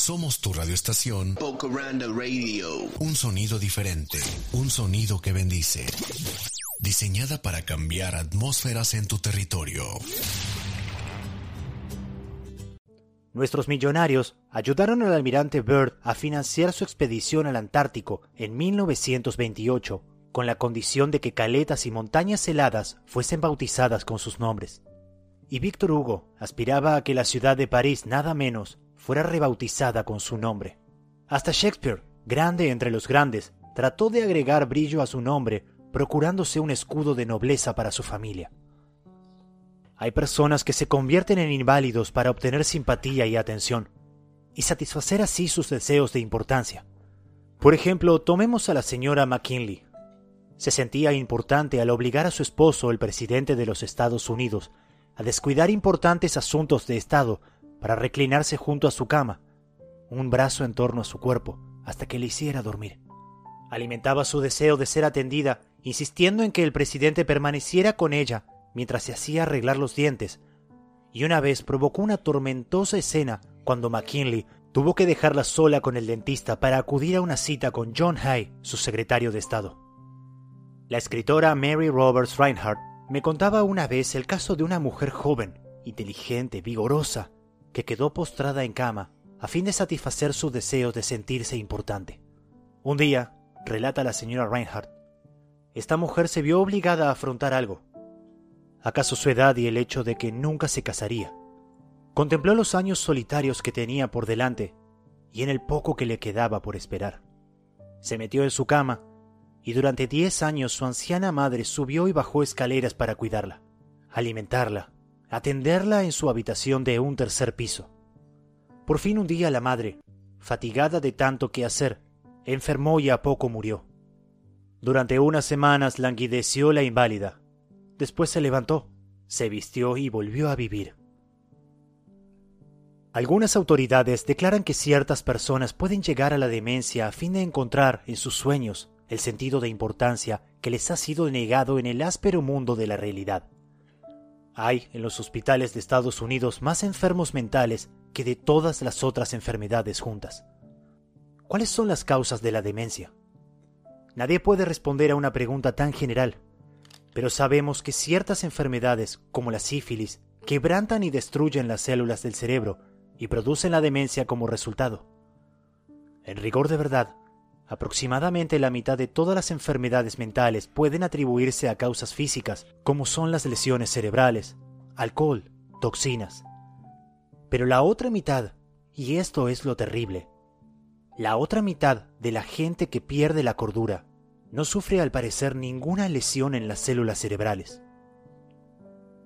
Somos tu radioestación. Bocaranda Radio. Un sonido diferente. Un sonido que bendice. Diseñada para cambiar atmósferas en tu territorio. Nuestros millonarios ayudaron al almirante Byrd a financiar su expedición al Antártico en 1928, con la condición de que caletas y montañas heladas fuesen bautizadas con sus nombres. Y Víctor Hugo aspiraba a que la ciudad de París nada menos fuera rebautizada con su nombre. Hasta Shakespeare, grande entre los grandes, trató de agregar brillo a su nombre, procurándose un escudo de nobleza para su familia. Hay personas que se convierten en inválidos para obtener simpatía y atención, y satisfacer así sus deseos de importancia. Por ejemplo, tomemos a la señora McKinley. Se sentía importante al obligar a su esposo, el presidente de los Estados Unidos, a descuidar importantes asuntos de Estado para reclinarse junto a su cama, un brazo en torno a su cuerpo, hasta que le hiciera dormir. Alimentaba su deseo de ser atendida, insistiendo en que el presidente permaneciera con ella mientras se hacía arreglar los dientes, y una vez provocó una tormentosa escena cuando McKinley tuvo que dejarla sola con el dentista para acudir a una cita con John Hay, su secretario de Estado. La escritora Mary Roberts Reinhardt me contaba una vez el caso de una mujer joven, inteligente, vigorosa, que quedó postrada en cama a fin de satisfacer su deseo de sentirse importante. Un día, relata la señora Reinhardt, esta mujer se vio obligada a afrontar algo. ¿Acaso su edad y el hecho de que nunca se casaría? Contempló los años solitarios que tenía por delante y en el poco que le quedaba por esperar. Se metió en su cama y durante diez años su anciana madre subió y bajó escaleras para cuidarla, alimentarla, atenderla en su habitación de un tercer piso. Por fin un día la madre, fatigada de tanto que hacer, enfermó y a poco murió. Durante unas semanas languideció la inválida. Después se levantó, se vistió y volvió a vivir. Algunas autoridades declaran que ciertas personas pueden llegar a la demencia a fin de encontrar en sus sueños el sentido de importancia que les ha sido negado en el áspero mundo de la realidad. Hay en los hospitales de Estados Unidos más enfermos mentales que de todas las otras enfermedades juntas. ¿Cuáles son las causas de la demencia? Nadie puede responder a una pregunta tan general, pero sabemos que ciertas enfermedades, como la sífilis, quebrantan y destruyen las células del cerebro y producen la demencia como resultado. En rigor de verdad, Aproximadamente la mitad de todas las enfermedades mentales pueden atribuirse a causas físicas, como son las lesiones cerebrales, alcohol, toxinas. Pero la otra mitad, y esto es lo terrible, la otra mitad de la gente que pierde la cordura no sufre al parecer ninguna lesión en las células cerebrales.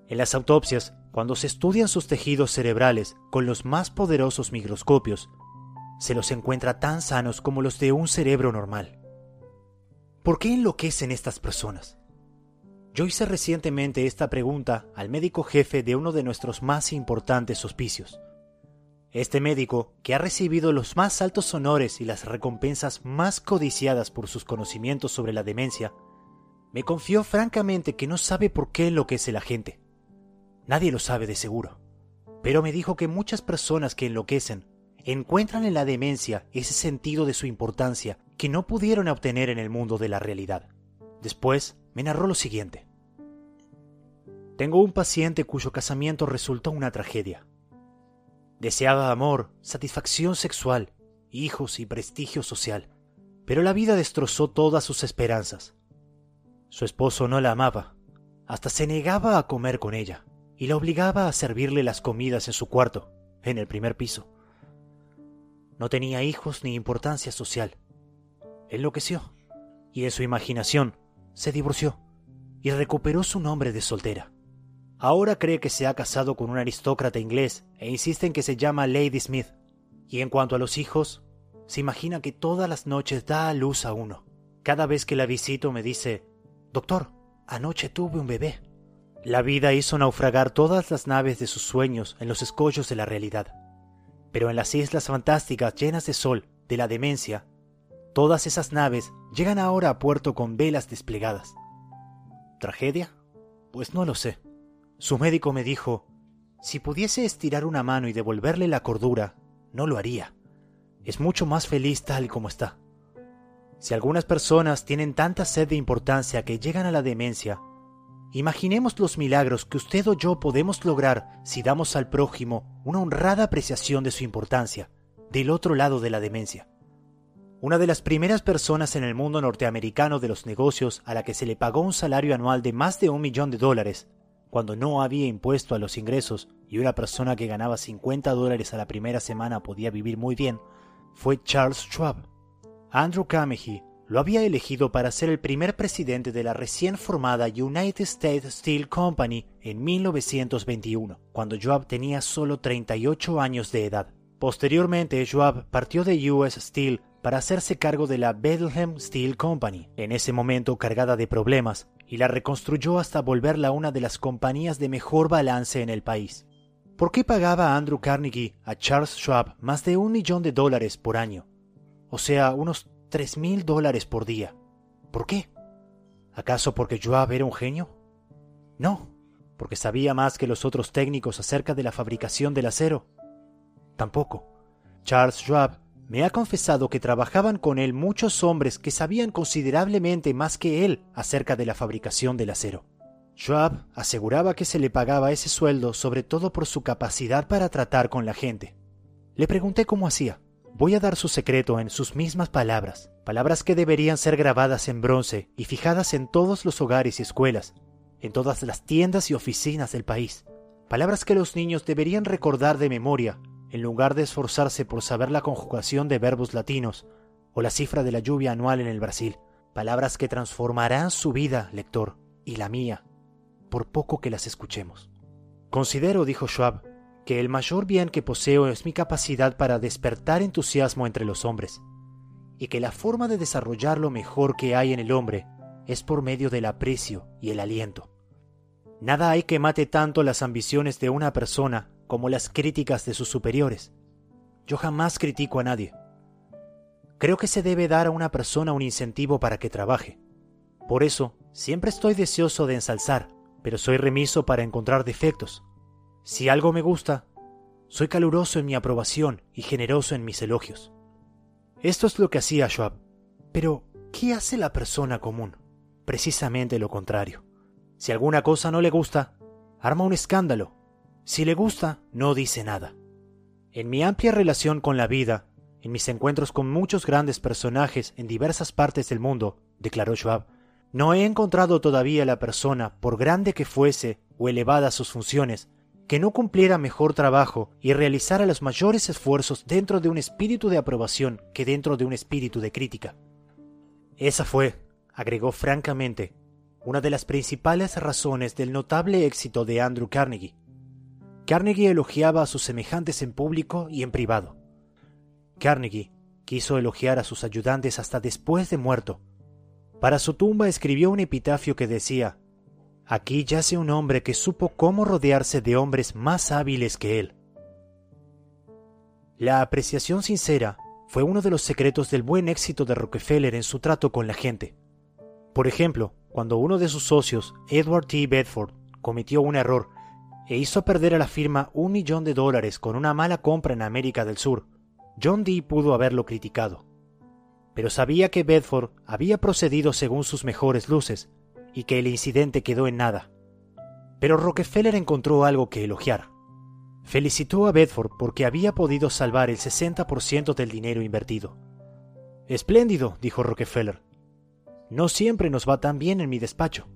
En las autopsias, cuando se estudian sus tejidos cerebrales con los más poderosos microscopios, se los encuentra tan sanos como los de un cerebro normal. ¿Por qué enloquecen estas personas? Yo hice recientemente esta pregunta al médico jefe de uno de nuestros más importantes hospicios. Este médico, que ha recibido los más altos honores y las recompensas más codiciadas por sus conocimientos sobre la demencia, me confió francamente que no sabe por qué enloquece la gente. Nadie lo sabe de seguro. Pero me dijo que muchas personas que enloquecen encuentran en la demencia ese sentido de su importancia que no pudieron obtener en el mundo de la realidad. Después me narró lo siguiente. Tengo un paciente cuyo casamiento resultó una tragedia. Deseaba amor, satisfacción sexual, hijos y prestigio social, pero la vida destrozó todas sus esperanzas. Su esposo no la amaba, hasta se negaba a comer con ella y la obligaba a servirle las comidas en su cuarto, en el primer piso. No tenía hijos ni importancia social. Enloqueció y en su imaginación se divorció y recuperó su nombre de soltera. Ahora cree que se ha casado con un aristócrata inglés e insiste en que se llama Lady Smith. Y en cuanto a los hijos, se imagina que todas las noches da a luz a uno. Cada vez que la visito me dice, Doctor, anoche tuve un bebé. La vida hizo naufragar todas las naves de sus sueños en los escollos de la realidad. Pero en las islas fantásticas llenas de sol, de la demencia, todas esas naves llegan ahora a puerto con velas desplegadas. ¿Tragedia? Pues no lo sé. Su médico me dijo, si pudiese estirar una mano y devolverle la cordura, no lo haría. es mucho más feliz tal como está. Si algunas personas tienen tanta sed de importancia que llegan a la demencia, imaginemos los milagros que usted o yo podemos lograr si damos al prójimo una honrada apreciación de su importancia, del otro lado de la demencia. Una de las primeras personas en el mundo norteamericano de los negocios a la que se le pagó un salario anual de más de un millón de dólares, cuando no había impuesto a los ingresos y una persona que ganaba 50 dólares a la primera semana podía vivir muy bien, fue Charles Schwab. Andrew Carnegie lo había elegido para ser el primer presidente de la recién formada United States Steel Company en 1921, cuando Schwab tenía solo 38 años de edad. Posteriormente, Schwab partió de US Steel para hacerse cargo de la Bethlehem Steel Company, en ese momento cargada de problemas, y la reconstruyó hasta volverla una de las compañías de mejor balance en el país. ¿Por qué pagaba Andrew Carnegie a Charles Schwab más de un millón de dólares por año? O sea, unos tres mil dólares por día. ¿Por qué? ¿Acaso porque Schwab era un genio? No, porque sabía más que los otros técnicos acerca de la fabricación del acero. Tampoco. Charles Schwab me ha confesado que trabajaban con él muchos hombres que sabían considerablemente más que él acerca de la fabricación del acero. Schwab aseguraba que se le pagaba ese sueldo sobre todo por su capacidad para tratar con la gente. Le pregunté cómo hacía. Voy a dar su secreto en sus mismas palabras, palabras que deberían ser grabadas en bronce y fijadas en todos los hogares y escuelas, en todas las tiendas y oficinas del país, palabras que los niños deberían recordar de memoria, en lugar de esforzarse por saber la conjugación de verbos latinos o la cifra de la lluvia anual en el Brasil, palabras que transformarán su vida, lector, y la mía, por poco que las escuchemos. Considero, dijo Schwab, que el mayor bien que poseo es mi capacidad para despertar entusiasmo entre los hombres, y que la forma de desarrollar lo mejor que hay en el hombre es por medio del aprecio y el aliento. Nada hay que mate tanto las ambiciones de una persona como las críticas de sus superiores. Yo jamás critico a nadie. Creo que se debe dar a una persona un incentivo para que trabaje. Por eso, siempre estoy deseoso de ensalzar, pero soy remiso para encontrar defectos. Si algo me gusta, soy caluroso en mi aprobación y generoso en mis elogios. Esto es lo que hacía Schwab. Pero, ¿qué hace la persona común? Precisamente lo contrario. Si alguna cosa no le gusta, arma un escándalo. Si le gusta, no dice nada. En mi amplia relación con la vida, en mis encuentros con muchos grandes personajes en diversas partes del mundo, declaró Schwab, no he encontrado todavía la persona, por grande que fuese o elevadas sus funciones, que no cumpliera mejor trabajo y realizara los mayores esfuerzos dentro de un espíritu de aprobación que dentro de un espíritu de crítica. Esa fue, agregó francamente, una de las principales razones del notable éxito de Andrew Carnegie. Carnegie elogiaba a sus semejantes en público y en privado. Carnegie quiso elogiar a sus ayudantes hasta después de muerto, para su tumba escribió un epitafio que decía, Aquí yace un hombre que supo cómo rodearse de hombres más hábiles que él. La apreciación sincera fue uno de los secretos del buen éxito de Rockefeller en su trato con la gente. Por ejemplo, cuando uno de sus socios, Edward T. Bedford, cometió un error e hizo perder a la firma un millón de dólares con una mala compra en América del Sur, John Dee pudo haberlo criticado pero sabía que Bedford había procedido según sus mejores luces y que el incidente quedó en nada. Pero Rockefeller encontró algo que elogiar. Felicitó a Bedford porque había podido salvar el 60% del dinero invertido. Espléndido, dijo Rockefeller. No siempre nos va tan bien en mi despacho.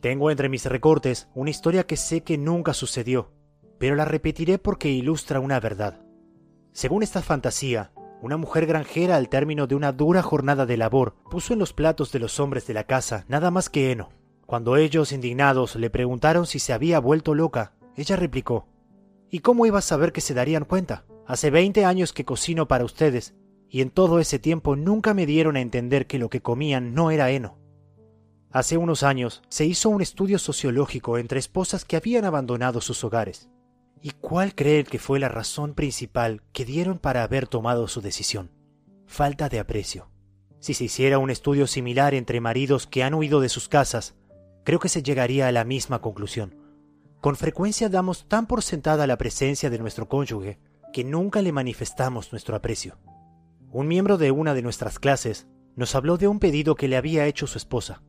Tengo entre mis recortes una historia que sé que nunca sucedió, pero la repetiré porque ilustra una verdad. Según esta fantasía, una mujer granjera al término de una dura jornada de labor puso en los platos de los hombres de la casa nada más que heno. Cuando ellos, indignados, le preguntaron si se había vuelto loca, ella replicó ¿Y cómo iba a saber que se darían cuenta? Hace veinte años que cocino para ustedes, y en todo ese tiempo nunca me dieron a entender que lo que comían no era heno. Hace unos años se hizo un estudio sociológico entre esposas que habían abandonado sus hogares. ¿Y cuál creen que fue la razón principal que dieron para haber tomado su decisión? Falta de aprecio. Si se hiciera un estudio similar entre maridos que han huido de sus casas, creo que se llegaría a la misma conclusión. Con frecuencia damos tan por sentada la presencia de nuestro cónyuge que nunca le manifestamos nuestro aprecio. Un miembro de una de nuestras clases nos habló de un pedido que le había hecho su esposa.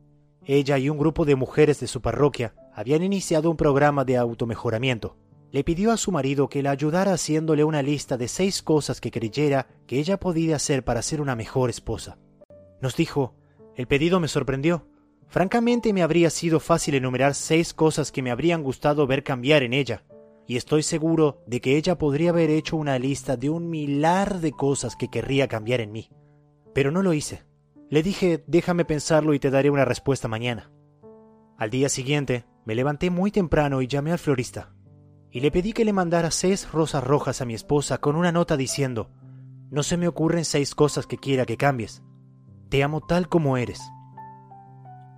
Ella y un grupo de mujeres de su parroquia habían iniciado un programa de automejoramiento. Le pidió a su marido que la ayudara haciéndole una lista de seis cosas que creyera que ella podía hacer para ser una mejor esposa. Nos dijo, el pedido me sorprendió. Francamente me habría sido fácil enumerar seis cosas que me habrían gustado ver cambiar en ella, y estoy seguro de que ella podría haber hecho una lista de un milar de cosas que querría cambiar en mí. Pero no lo hice. Le dije, déjame pensarlo y te daré una respuesta mañana. Al día siguiente, me levanté muy temprano y llamé al florista. Y le pedí que le mandara seis rosas rojas a mi esposa con una nota diciendo, no se me ocurren seis cosas que quiera que cambies. Te amo tal como eres.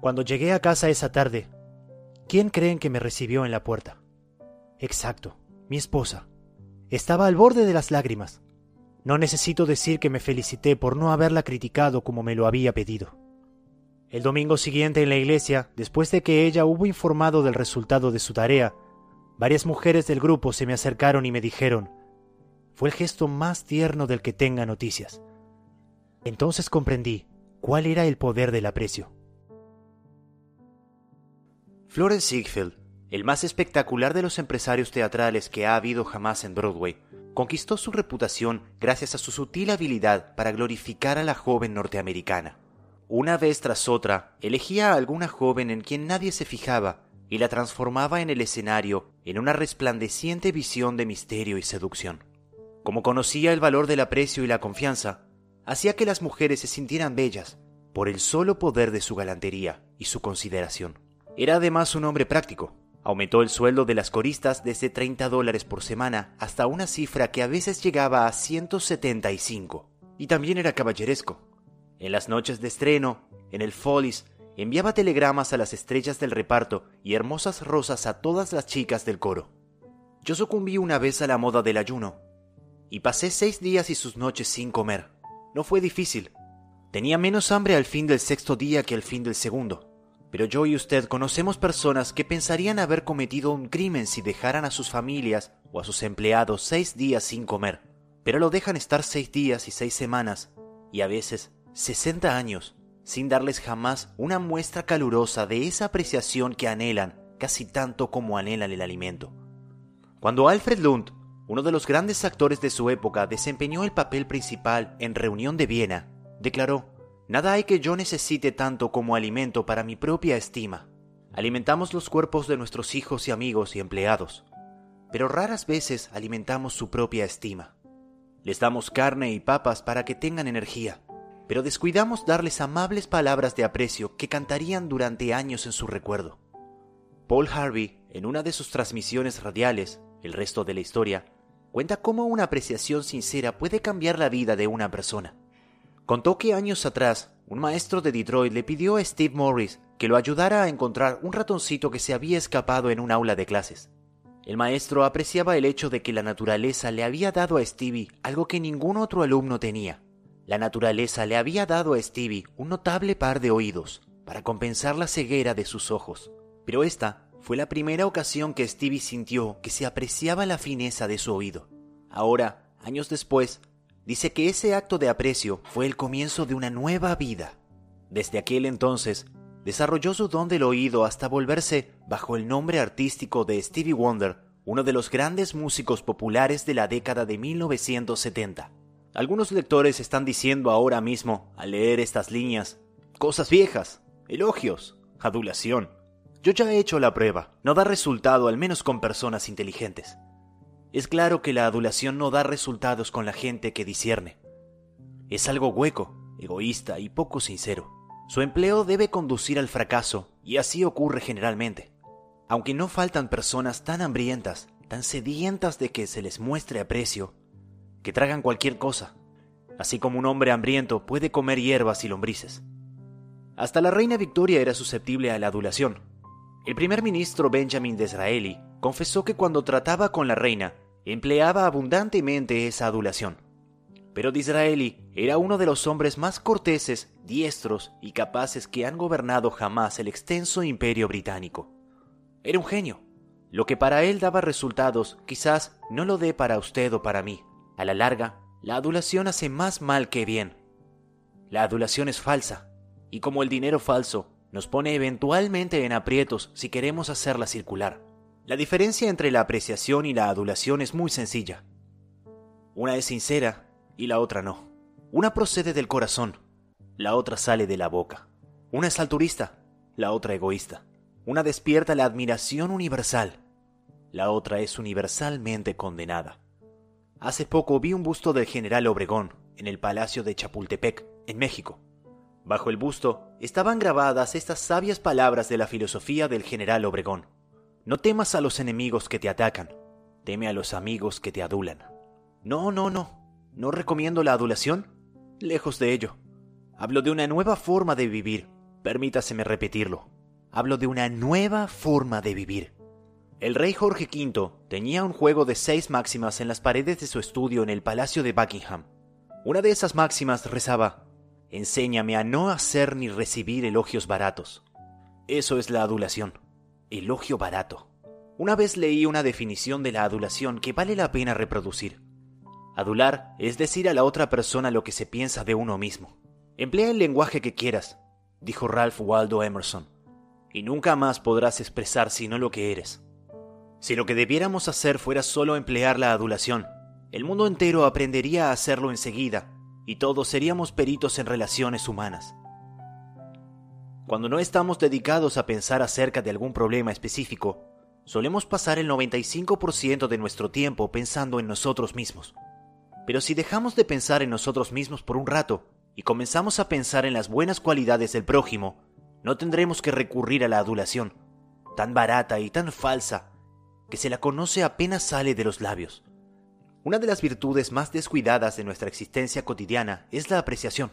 Cuando llegué a casa esa tarde, ¿quién creen que me recibió en la puerta? Exacto, mi esposa. Estaba al borde de las lágrimas. No necesito decir que me felicité por no haberla criticado como me lo había pedido. El domingo siguiente en la iglesia, después de que ella hubo informado del resultado de su tarea, varias mujeres del grupo se me acercaron y me dijeron, fue el gesto más tierno del que tenga noticias. Entonces comprendí cuál era el poder del aprecio. Florence Ziegfeld el más espectacular de los empresarios teatrales que ha habido jamás en Broadway, conquistó su reputación gracias a su sutil habilidad para glorificar a la joven norteamericana. Una vez tras otra, elegía a alguna joven en quien nadie se fijaba y la transformaba en el escenario en una resplandeciente visión de misterio y seducción. Como conocía el valor del aprecio y la confianza, hacía que las mujeres se sintieran bellas por el solo poder de su galantería y su consideración. Era además un hombre práctico, Aumentó el sueldo de las coristas desde 30 dólares por semana hasta una cifra que a veces llegaba a 175. Y también era caballeresco. En las noches de estreno, en el Follies, enviaba telegramas a las estrellas del reparto y hermosas rosas a todas las chicas del coro. Yo sucumbí una vez a la moda del ayuno y pasé seis días y sus noches sin comer. No fue difícil. Tenía menos hambre al fin del sexto día que al fin del segundo. Pero yo y usted conocemos personas que pensarían haber cometido un crimen si dejaran a sus familias o a sus empleados seis días sin comer, pero lo dejan estar seis días y seis semanas, y a veces sesenta años, sin darles jamás una muestra calurosa de esa apreciación que anhelan casi tanto como anhelan el alimento. Cuando Alfred Lund, uno de los grandes actores de su época, desempeñó el papel principal en Reunión de Viena, declaró, Nada hay que yo necesite tanto como alimento para mi propia estima. Alimentamos los cuerpos de nuestros hijos y amigos y empleados, pero raras veces alimentamos su propia estima. Les damos carne y papas para que tengan energía, pero descuidamos darles amables palabras de aprecio que cantarían durante años en su recuerdo. Paul Harvey, en una de sus transmisiones radiales, El resto de la historia, cuenta cómo una apreciación sincera puede cambiar la vida de una persona. Contó que años atrás, un maestro de Detroit le pidió a Steve Morris que lo ayudara a encontrar un ratoncito que se había escapado en un aula de clases. El maestro apreciaba el hecho de que la naturaleza le había dado a Stevie algo que ningún otro alumno tenía. La naturaleza le había dado a Stevie un notable par de oídos para compensar la ceguera de sus ojos. Pero esta fue la primera ocasión que Stevie sintió que se apreciaba la fineza de su oído. Ahora, años después, dice que ese acto de aprecio fue el comienzo de una nueva vida. Desde aquel entonces, desarrolló su don del oído hasta volverse, bajo el nombre artístico de Stevie Wonder, uno de los grandes músicos populares de la década de 1970. Algunos lectores están diciendo ahora mismo, al leer estas líneas, cosas viejas, elogios, adulación. Yo ya he hecho la prueba, no da resultado al menos con personas inteligentes. Es claro que la adulación no da resultados con la gente que discierne. Es algo hueco, egoísta y poco sincero. Su empleo debe conducir al fracaso, y así ocurre generalmente. Aunque no faltan personas tan hambrientas, tan sedientas de que se les muestre aprecio, que tragan cualquier cosa, así como un hombre hambriento puede comer hierbas y lombrices. Hasta la reina Victoria era susceptible a la adulación. El primer ministro Benjamin Disraeli confesó que cuando trataba con la reina empleaba abundantemente esa adulación. Pero Disraeli era uno de los hombres más corteses, diestros y capaces que han gobernado jamás el extenso imperio británico. Era un genio. Lo que para él daba resultados quizás no lo dé para usted o para mí, A la larga, la adulación hace más mal que bien. La adulación es falsa, y como el dinero falso, nos pone eventualmente en aprietos si queremos hacerla circular. La diferencia entre la apreciación y la adulación es muy sencilla. Una es sincera y la otra no. Una procede del corazón, la otra sale de la boca. Una es alturista, la otra egoísta. Una despierta la admiración universal, la otra es universalmente condenada. Hace poco vi un busto del general Obregón en el Palacio de Chapultepec, en México. Bajo el busto estaban grabadas estas sabias palabras de la filosofía del general Obregón. No temas a los enemigos que te atacan, teme a los amigos que te adulan. No, no, no, no recomiendo la adulación, lejos de ello. Hablo de una nueva forma de vivir, permítaseme repetirlo. Hablo de una nueva forma de vivir. El rey Jorge V tenía un juego de seis máximas en las paredes de su estudio en el Palacio de Buckingham. Una de esas máximas rezaba, Enséñame a no hacer ni recibir elogios baratos. Eso es la adulación. Elogio barato. Una vez leí una definición de la adulación que vale la pena reproducir. Adular es decir a la otra persona lo que se piensa de uno mismo. Emplea el lenguaje que quieras, dijo Ralph Waldo Emerson, y nunca más podrás expresar sino lo que eres. Si lo que debiéramos hacer fuera solo emplear la adulación, el mundo entero aprendería a hacerlo enseguida y todos seríamos peritos en relaciones humanas. Cuando no estamos dedicados a pensar acerca de algún problema específico, solemos pasar el 95% de nuestro tiempo pensando en nosotros mismos. Pero si dejamos de pensar en nosotros mismos por un rato y comenzamos a pensar en las buenas cualidades del prójimo, no tendremos que recurrir a la adulación, tan barata y tan falsa, que se la conoce apenas sale de los labios. Una de las virtudes más descuidadas de nuestra existencia cotidiana es la apreciación.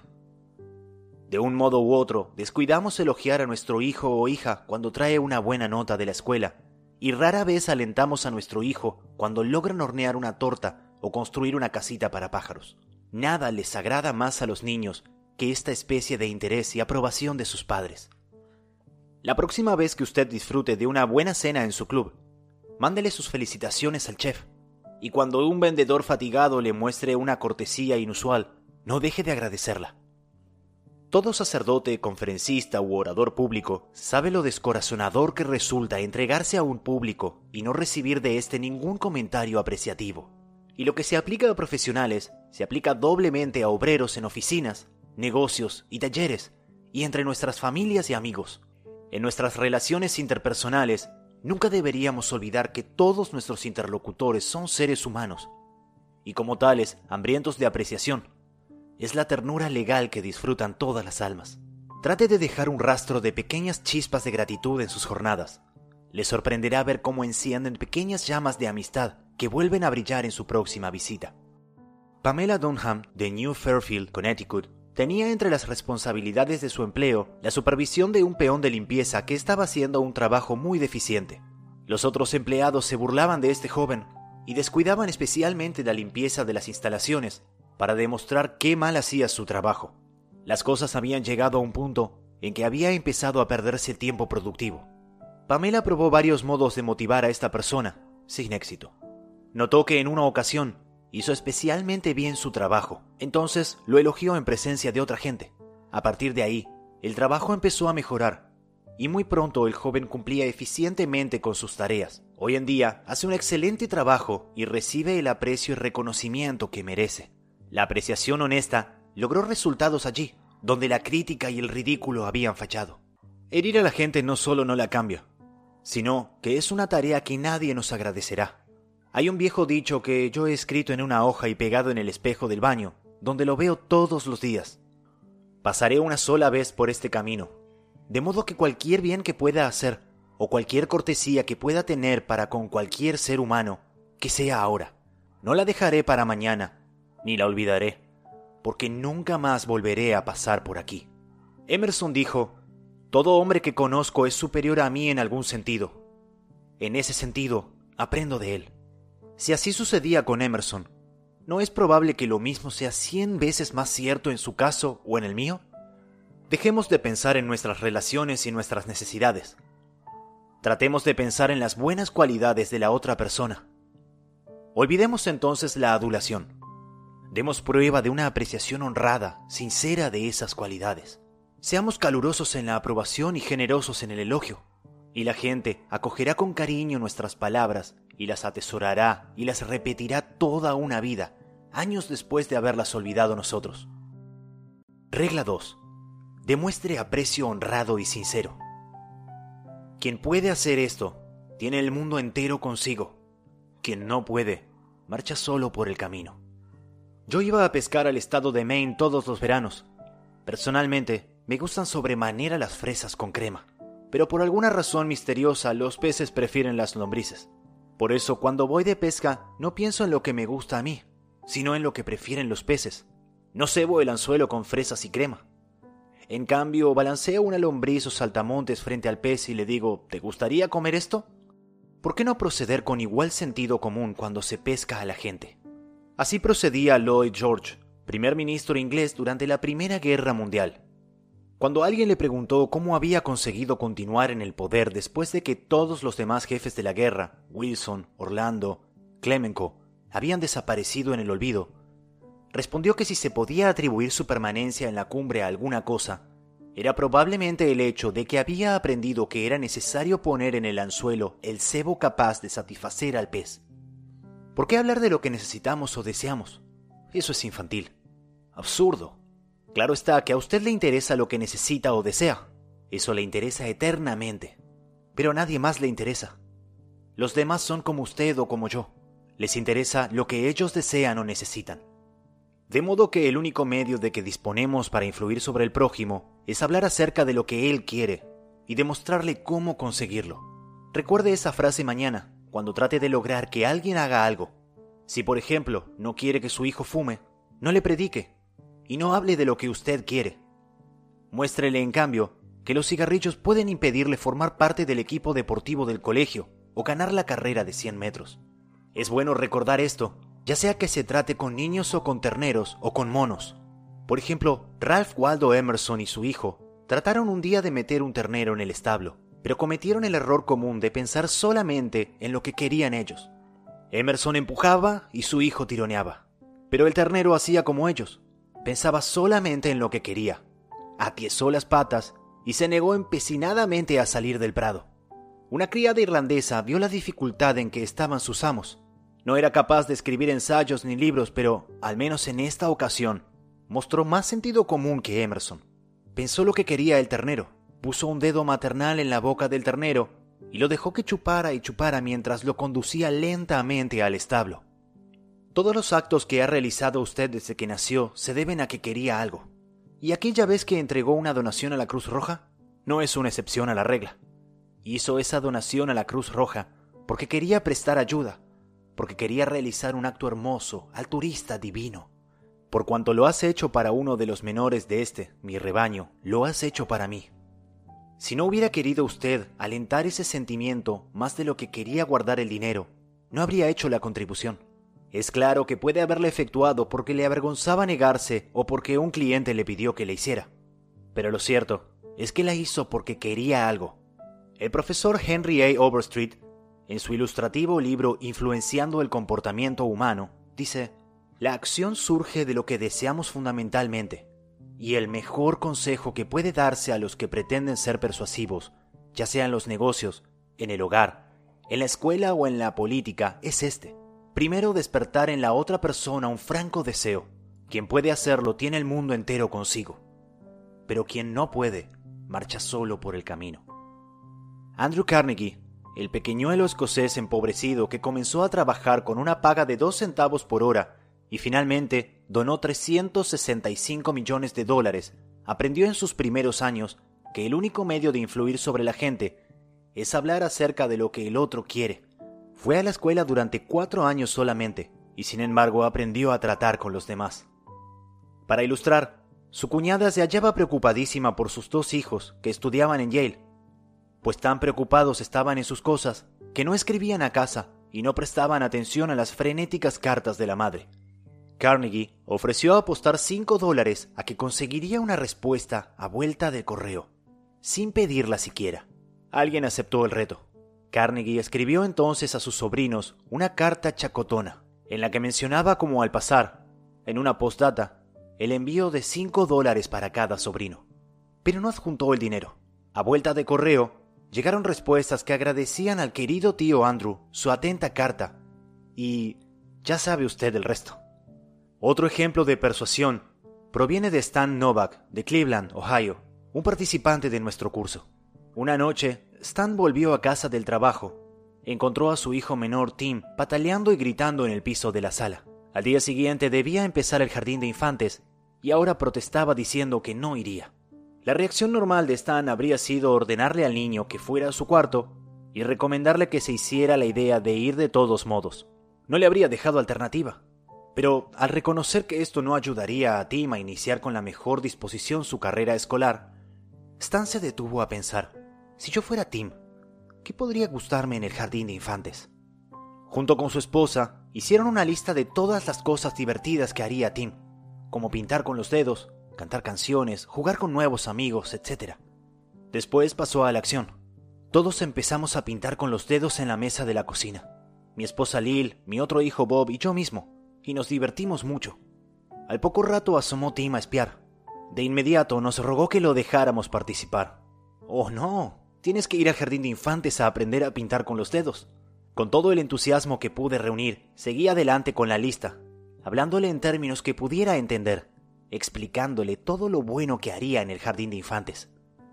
De un modo u otro, descuidamos elogiar a nuestro hijo o hija cuando trae una buena nota de la escuela, y rara vez alentamos a nuestro hijo cuando logran hornear una torta o construir una casita para pájaros. Nada les agrada más a los niños que esta especie de interés y aprobación de sus padres. La próxima vez que usted disfrute de una buena cena en su club, mándele sus felicitaciones al chef y cuando un vendedor fatigado le muestre una cortesía inusual, no deje de agradecerla. Todo sacerdote, conferencista u orador público sabe lo descorazonador que resulta entregarse a un público y no recibir de éste ningún comentario apreciativo. Y lo que se aplica a profesionales se aplica doblemente a obreros en oficinas, negocios y talleres, y entre nuestras familias y amigos. En nuestras relaciones interpersonales Nunca deberíamos olvidar que todos nuestros interlocutores son seres humanos y como tales hambrientos de apreciación. Es la ternura legal que disfrutan todas las almas. Trate de dejar un rastro de pequeñas chispas de gratitud en sus jornadas. Le sorprenderá ver cómo encienden pequeñas llamas de amistad que vuelven a brillar en su próxima visita. Pamela Dunham, de New Fairfield, Connecticut, tenía entre las responsabilidades de su empleo la supervisión de un peón de limpieza que estaba haciendo un trabajo muy deficiente. Los otros empleados se burlaban de este joven y descuidaban especialmente la limpieza de las instalaciones para demostrar qué mal hacía su trabajo. Las cosas habían llegado a un punto en que había empezado a perderse el tiempo productivo. Pamela probó varios modos de motivar a esta persona, sin éxito. Notó que en una ocasión Hizo especialmente bien su trabajo, entonces lo elogió en presencia de otra gente. A partir de ahí, el trabajo empezó a mejorar, y muy pronto el joven cumplía eficientemente con sus tareas. Hoy en día hace un excelente trabajo y recibe el aprecio y reconocimiento que merece. La apreciación honesta logró resultados allí, donde la crítica y el ridículo habían fallado. Herir a la gente no solo no la cambia, sino que es una tarea que nadie nos agradecerá. Hay un viejo dicho que yo he escrito en una hoja y pegado en el espejo del baño, donde lo veo todos los días. Pasaré una sola vez por este camino, de modo que cualquier bien que pueda hacer, o cualquier cortesía que pueda tener para con cualquier ser humano, que sea ahora. No la dejaré para mañana, ni la olvidaré, porque nunca más volveré a pasar por aquí. Emerson dijo, Todo hombre que conozco es superior a mí en algún sentido. En ese sentido, aprendo de él. Si así sucedía con Emerson, ¿no es probable que lo mismo sea cien veces más cierto en su caso o en el mío? Dejemos de pensar en nuestras relaciones y nuestras necesidades. Tratemos de pensar en las buenas cualidades de la otra persona. Olvidemos entonces la adulación. Demos prueba de una apreciación honrada, sincera de esas cualidades. Seamos calurosos en la aprobación y generosos en el elogio. Y la gente acogerá con cariño nuestras palabras y las atesorará y las repetirá toda una vida, años después de haberlas olvidado nosotros. Regla 2. Demuestre aprecio honrado y sincero. Quien puede hacer esto, tiene el mundo entero consigo. Quien no puede, marcha solo por el camino. Yo iba a pescar al estado de Maine todos los veranos. Personalmente, me gustan sobremanera las fresas con crema, pero por alguna razón misteriosa los peces prefieren las lombrices. Por eso cuando voy de pesca no pienso en lo que me gusta a mí, sino en lo que prefieren los peces. No cebo el anzuelo con fresas y crema. En cambio, balanceo una lombriz o saltamontes frente al pez y le digo, ¿te gustaría comer esto? ¿Por qué no proceder con igual sentido común cuando se pesca a la gente? Así procedía Lloyd George, primer ministro inglés durante la Primera Guerra Mundial. Cuando alguien le preguntó cómo había conseguido continuar en el poder después de que todos los demás jefes de la guerra, Wilson, Orlando, Clemenceau, habían desaparecido en el olvido, respondió que si se podía atribuir su permanencia en la cumbre a alguna cosa, era probablemente el hecho de que había aprendido que era necesario poner en el anzuelo el cebo capaz de satisfacer al pez. ¿Por qué hablar de lo que necesitamos o deseamos? Eso es infantil. Absurdo. Claro está que a usted le interesa lo que necesita o desea. Eso le interesa eternamente. Pero a nadie más le interesa. Los demás son como usted o como yo. Les interesa lo que ellos desean o necesitan. De modo que el único medio de que disponemos para influir sobre el prójimo es hablar acerca de lo que él quiere y demostrarle cómo conseguirlo. Recuerde esa frase mañana cuando trate de lograr que alguien haga algo. Si, por ejemplo, no quiere que su hijo fume, no le predique y no hable de lo que usted quiere. Muéstrele, en cambio, que los cigarrillos pueden impedirle formar parte del equipo deportivo del colegio o ganar la carrera de 100 metros. Es bueno recordar esto, ya sea que se trate con niños o con terneros o con monos. Por ejemplo, Ralph Waldo Emerson y su hijo trataron un día de meter un ternero en el establo pero cometieron el error común de pensar solamente en lo que querían ellos. Emerson empujaba y su hijo tironeaba, pero el ternero hacía como ellos, pensaba solamente en lo que quería, apiezó las patas y se negó empecinadamente a salir del prado. Una criada irlandesa vio la dificultad en que estaban sus amos. No era capaz de escribir ensayos ni libros, pero, al menos en esta ocasión, mostró más sentido común que Emerson. Pensó lo que quería el ternero puso un dedo maternal en la boca del ternero y lo dejó que chupara y chupara mientras lo conducía lentamente al establo. Todos los actos que ha realizado usted desde que nació se deben a que quería algo. Y aquella vez que entregó una donación a la Cruz Roja, no es una excepción a la regla. Hizo esa donación a la Cruz Roja porque quería prestar ayuda, porque quería realizar un acto hermoso, alturista, divino. Por cuanto lo has hecho para uno de los menores de este, mi rebaño, lo has hecho para mí. Si no hubiera querido usted alentar ese sentimiento más de lo que quería guardar el dinero, no habría hecho la contribución. Es claro que puede haberla efectuado porque le avergonzaba negarse o porque un cliente le pidió que la hiciera. Pero lo cierto es que la hizo porque quería algo. El profesor Henry A. Overstreet, en su ilustrativo libro Influenciando el comportamiento humano, dice, la acción surge de lo que deseamos fundamentalmente y el mejor consejo que puede darse a los que pretenden ser persuasivos, ya sea en los negocios, en el hogar, en la escuela o en la política, es este. Primero despertar en la otra persona un franco deseo. Quien puede hacerlo tiene el mundo entero consigo. Pero quien no puede, marcha solo por el camino. Andrew Carnegie, el pequeñuelo escocés empobrecido que comenzó a trabajar con una paga de dos centavos por hora y finalmente donó 365 millones de dólares, aprendió en sus primeros años que el único medio de influir sobre la gente es hablar acerca de lo que el otro quiere. Fue a la escuela durante cuatro años solamente y sin embargo aprendió a tratar con los demás. Para ilustrar, su cuñada se hallaba preocupadísima por sus dos hijos que estudiaban en Yale, pues tan preocupados estaban en sus cosas que no escribían a casa y no prestaban atención a las frenéticas cartas de la madre. Carnegie ofreció apostar 5 dólares a que conseguiría una respuesta a vuelta de correo, sin pedirla siquiera. Alguien aceptó el reto. Carnegie escribió entonces a sus sobrinos una carta chacotona, en la que mencionaba como al pasar, en una postdata, el envío de 5 dólares para cada sobrino. Pero no adjuntó el dinero. A vuelta de correo, llegaron respuestas que agradecían al querido tío Andrew su atenta carta. Y ya sabe usted el resto. Otro ejemplo de persuasión proviene de Stan Novak, de Cleveland, Ohio, un participante de nuestro curso. Una noche, Stan volvió a casa del trabajo. Encontró a su hijo menor Tim pataleando y gritando en el piso de la sala. Al día siguiente debía empezar el jardín de infantes y ahora protestaba diciendo que no iría. La reacción normal de Stan habría sido ordenarle al niño que fuera a su cuarto y recomendarle que se hiciera la idea de ir de todos modos. No le habría dejado alternativa. Pero al reconocer que esto no ayudaría a Tim a iniciar con la mejor disposición su carrera escolar, Stan se detuvo a pensar, si yo fuera Tim, ¿qué podría gustarme en el jardín de infantes? Junto con su esposa, hicieron una lista de todas las cosas divertidas que haría Tim, como pintar con los dedos, cantar canciones, jugar con nuevos amigos, etc. Después pasó a la acción. Todos empezamos a pintar con los dedos en la mesa de la cocina. Mi esposa Lil, mi otro hijo Bob y yo mismo y nos divertimos mucho. Al poco rato asomó Tim a espiar. De inmediato nos rogó que lo dejáramos participar. Oh, no, tienes que ir al jardín de infantes a aprender a pintar con los dedos. Con todo el entusiasmo que pude reunir, seguí adelante con la lista, hablándole en términos que pudiera entender, explicándole todo lo bueno que haría en el jardín de infantes.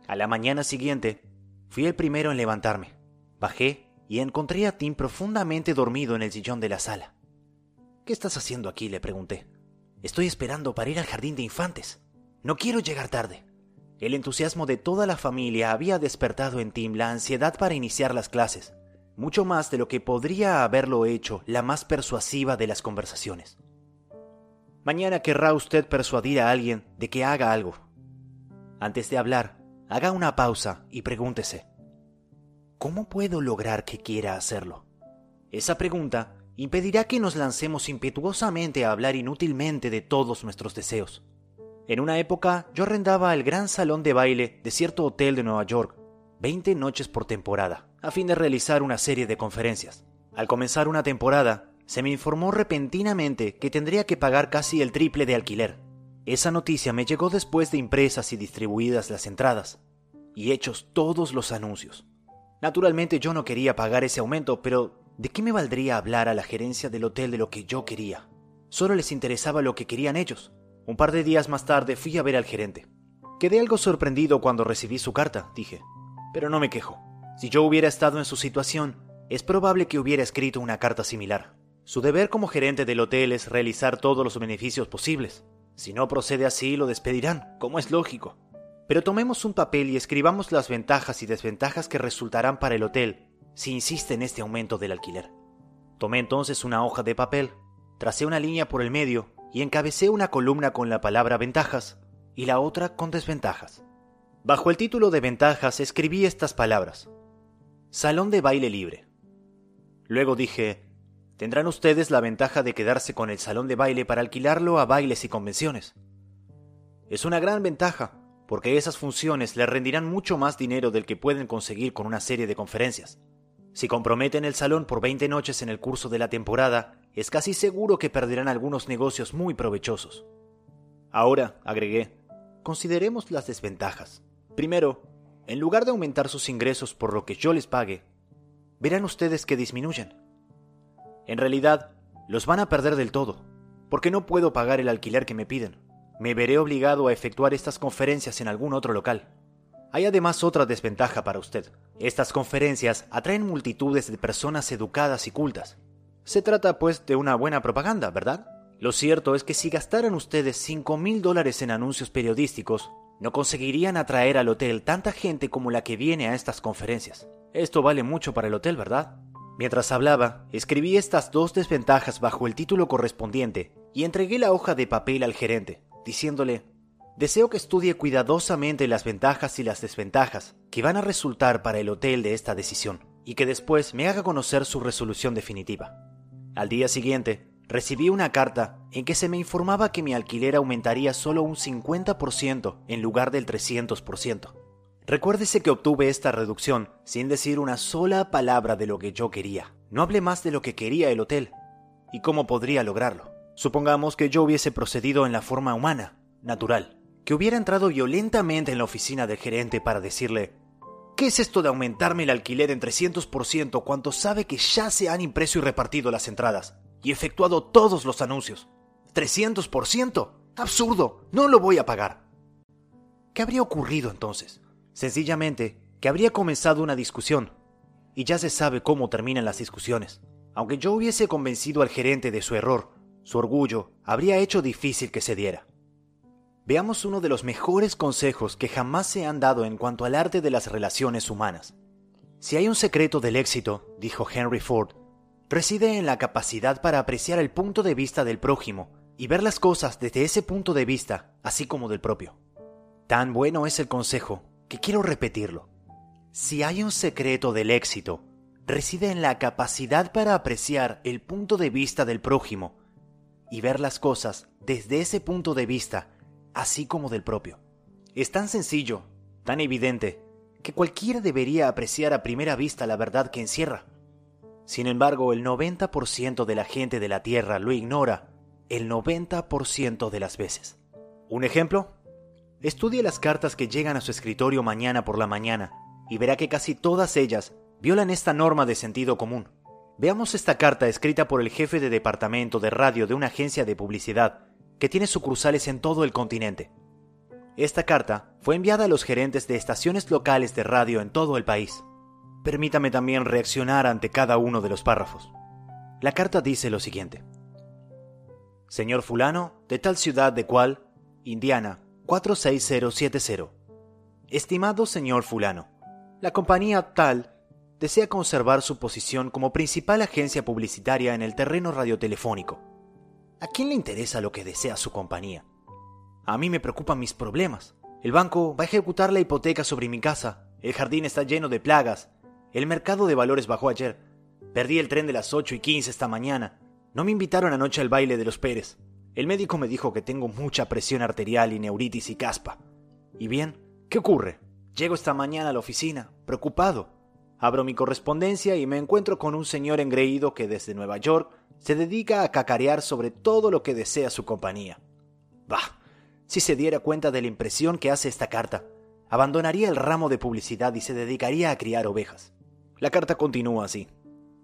A la mañana siguiente, fui el primero en levantarme. Bajé y encontré a Tim profundamente dormido en el sillón de la sala. ¿Qué estás haciendo aquí? le pregunté. Estoy esperando para ir al jardín de infantes. No quiero llegar tarde. El entusiasmo de toda la familia había despertado en Tim la ansiedad para iniciar las clases, mucho más de lo que podría haberlo hecho la más persuasiva de las conversaciones. Mañana querrá usted persuadir a alguien de que haga algo. Antes de hablar, haga una pausa y pregúntese, ¿cómo puedo lograr que quiera hacerlo? Esa pregunta impedirá que nos lancemos impetuosamente a hablar inútilmente de todos nuestros deseos. En una época yo arrendaba el gran salón de baile de cierto hotel de Nueva York, 20 noches por temporada, a fin de realizar una serie de conferencias. Al comenzar una temporada, se me informó repentinamente que tendría que pagar casi el triple de alquiler. Esa noticia me llegó después de impresas y distribuidas las entradas, y hechos todos los anuncios. Naturalmente yo no quería pagar ese aumento, pero ¿De qué me valdría hablar a la gerencia del hotel de lo que yo quería? Solo les interesaba lo que querían ellos. Un par de días más tarde fui a ver al gerente. Quedé algo sorprendido cuando recibí su carta, dije. Pero no me quejo. Si yo hubiera estado en su situación, es probable que hubiera escrito una carta similar. Su deber como gerente del hotel es realizar todos los beneficios posibles. Si no procede así, lo despedirán, como es lógico. Pero tomemos un papel y escribamos las ventajas y desventajas que resultarán para el hotel si insiste en este aumento del alquiler. Tomé entonces una hoja de papel, tracé una línea por el medio y encabecé una columna con la palabra ventajas y la otra con desventajas. Bajo el título de ventajas escribí estas palabras. Salón de baile libre. Luego dije, tendrán ustedes la ventaja de quedarse con el salón de baile para alquilarlo a bailes y convenciones. Es una gran ventaja, porque esas funciones le rendirán mucho más dinero del que pueden conseguir con una serie de conferencias. Si comprometen el salón por 20 noches en el curso de la temporada, es casi seguro que perderán algunos negocios muy provechosos. Ahora, agregué, consideremos las desventajas. Primero, en lugar de aumentar sus ingresos por lo que yo les pague, verán ustedes que disminuyen. En realidad, los van a perder del todo, porque no puedo pagar el alquiler que me piden. Me veré obligado a efectuar estas conferencias en algún otro local. Hay además otra desventaja para usted. Estas conferencias atraen multitudes de personas educadas y cultas. Se trata, pues, de una buena propaganda, ¿verdad? Lo cierto es que si gastaran ustedes 5 mil dólares en anuncios periodísticos, no conseguirían atraer al hotel tanta gente como la que viene a estas conferencias. Esto vale mucho para el hotel, ¿verdad? Mientras hablaba, escribí estas dos desventajas bajo el título correspondiente y entregué la hoja de papel al gerente, diciéndole Deseo que estudie cuidadosamente las ventajas y las desventajas que van a resultar para el hotel de esta decisión y que después me haga conocer su resolución definitiva. Al día siguiente, recibí una carta en que se me informaba que mi alquiler aumentaría solo un 50% en lugar del 300%. Recuérdese que obtuve esta reducción sin decir una sola palabra de lo que yo quería. No hablé más de lo que quería el hotel y cómo podría lograrlo. Supongamos que yo hubiese procedido en la forma humana, natural, que hubiera entrado violentamente en la oficina del gerente para decirle, ¿qué es esto de aumentarme el alquiler en 300% cuando sabe que ya se han impreso y repartido las entradas y efectuado todos los anuncios? ¿300%? Absurdo, no lo voy a pagar. ¿Qué habría ocurrido entonces? Sencillamente, que habría comenzado una discusión. Y ya se sabe cómo terminan las discusiones. Aunque yo hubiese convencido al gerente de su error, su orgullo habría hecho difícil que se diera. Veamos uno de los mejores consejos que jamás se han dado en cuanto al arte de las relaciones humanas. Si hay un secreto del éxito, dijo Henry Ford, reside en la capacidad para apreciar el punto de vista del prójimo y ver las cosas desde ese punto de vista, así como del propio. Tan bueno es el consejo que quiero repetirlo. Si hay un secreto del éxito, reside en la capacidad para apreciar el punto de vista del prójimo y ver las cosas desde ese punto de vista, así como del propio. Es tan sencillo, tan evidente, que cualquiera debería apreciar a primera vista la verdad que encierra. Sin embargo, el 90% de la gente de la Tierra lo ignora el 90% de las veces. Un ejemplo, estudie las cartas que llegan a su escritorio mañana por la mañana y verá que casi todas ellas violan esta norma de sentido común. Veamos esta carta escrita por el jefe de departamento de radio de una agencia de publicidad que tiene sucursales en todo el continente. Esta carta fue enviada a los gerentes de estaciones locales de radio en todo el país. Permítame también reaccionar ante cada uno de los párrafos. La carta dice lo siguiente. Señor fulano, de tal ciudad de cual, Indiana, 46070. Estimado señor fulano, la compañía tal desea conservar su posición como principal agencia publicitaria en el terreno radiotelefónico. ¿A quién le interesa lo que desea su compañía? A mí me preocupan mis problemas. El banco va a ejecutar la hipoteca sobre mi casa. El jardín está lleno de plagas. El mercado de valores bajó ayer. Perdí el tren de las 8 y 15 esta mañana. No me invitaron anoche al baile de los Pérez. El médico me dijo que tengo mucha presión arterial y neuritis y caspa. ¿Y bien? ¿Qué ocurre? Llego esta mañana a la oficina, preocupado. Abro mi correspondencia y me encuentro con un señor engreído que desde Nueva York se dedica a cacarear sobre todo lo que desea su compañía. Bah, si se diera cuenta de la impresión que hace esta carta, abandonaría el ramo de publicidad y se dedicaría a criar ovejas. La carta continúa así.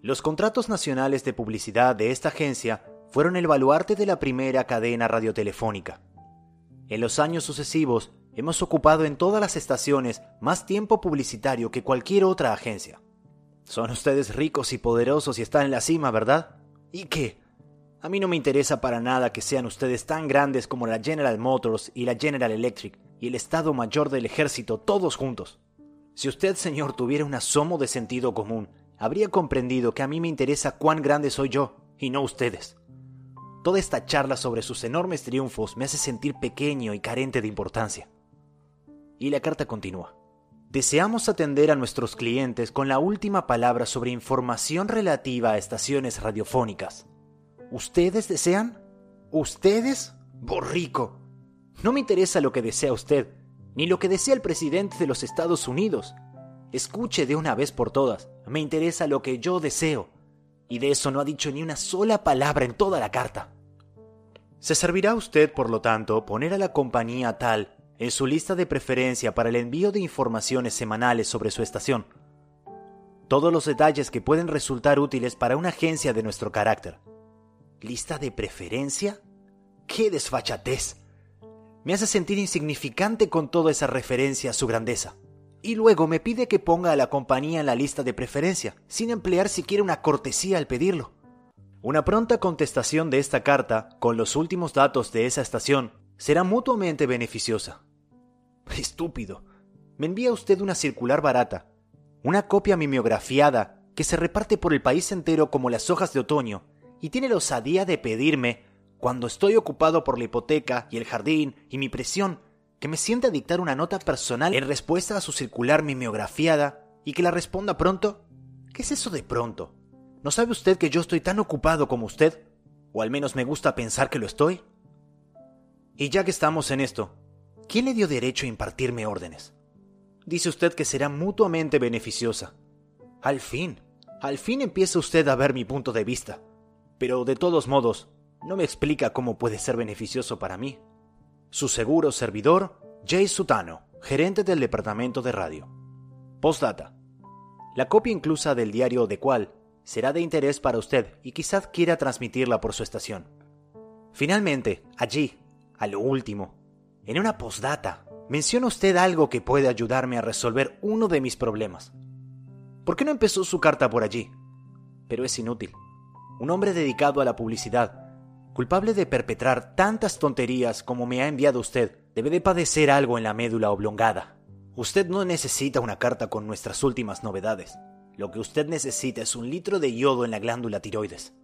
Los contratos nacionales de publicidad de esta agencia fueron el baluarte de la primera cadena radiotelefónica. En los años sucesivos, hemos ocupado en todas las estaciones más tiempo publicitario que cualquier otra agencia. Son ustedes ricos y poderosos y están en la cima, ¿verdad? ¿Y qué? A mí no me interesa para nada que sean ustedes tan grandes como la General Motors y la General Electric y el Estado Mayor del Ejército todos juntos. Si usted, señor, tuviera un asomo de sentido común, habría comprendido que a mí me interesa cuán grande soy yo, y no ustedes. Toda esta charla sobre sus enormes triunfos me hace sentir pequeño y carente de importancia. Y la carta continúa. Deseamos atender a nuestros clientes con la última palabra sobre información relativa a estaciones radiofónicas. ¿Ustedes desean? ¿Ustedes? Borrico. No me interesa lo que desea usted, ni lo que desea el presidente de los Estados Unidos. Escuche de una vez por todas, me interesa lo que yo deseo. Y de eso no ha dicho ni una sola palabra en toda la carta. Se servirá usted, por lo tanto, poner a la compañía tal en su lista de preferencia para el envío de informaciones semanales sobre su estación. Todos los detalles que pueden resultar útiles para una agencia de nuestro carácter. ¿Lista de preferencia? ¡Qué desfachatez! Me hace sentir insignificante con toda esa referencia a su grandeza. Y luego me pide que ponga a la compañía en la lista de preferencia, sin emplear siquiera una cortesía al pedirlo. Una pronta contestación de esta carta, con los últimos datos de esa estación, será mutuamente beneficiosa. Estúpido. Me envía usted una circular barata, una copia mimeografiada que se reparte por el país entero como las hojas de otoño, y tiene la osadía de pedirme, cuando estoy ocupado por la hipoteca y el jardín y mi presión, que me siente a dictar una nota personal en respuesta a su circular mimeografiada y que la responda pronto. ¿Qué es eso de pronto? ¿No sabe usted que yo estoy tan ocupado como usted? O al menos me gusta pensar que lo estoy. Y ya que estamos en esto, ¿Quién le dio derecho a impartirme órdenes? Dice usted que será mutuamente beneficiosa. Al fin, al fin empieza usted a ver mi punto de vista. Pero de todos modos, no me explica cómo puede ser beneficioso para mí. Su seguro servidor, Jay Sutano, gerente del departamento de radio. Postdata. La copia inclusa del diario de cual será de interés para usted y quizás quiera transmitirla por su estación. Finalmente, allí, a lo último, en una postdata, menciona usted algo que puede ayudarme a resolver uno de mis problemas. ¿Por qué no empezó su carta por allí? Pero es inútil. Un hombre dedicado a la publicidad, culpable de perpetrar tantas tonterías como me ha enviado usted, debe de padecer algo en la médula oblongada. Usted no necesita una carta con nuestras últimas novedades. Lo que usted necesita es un litro de yodo en la glándula tiroides.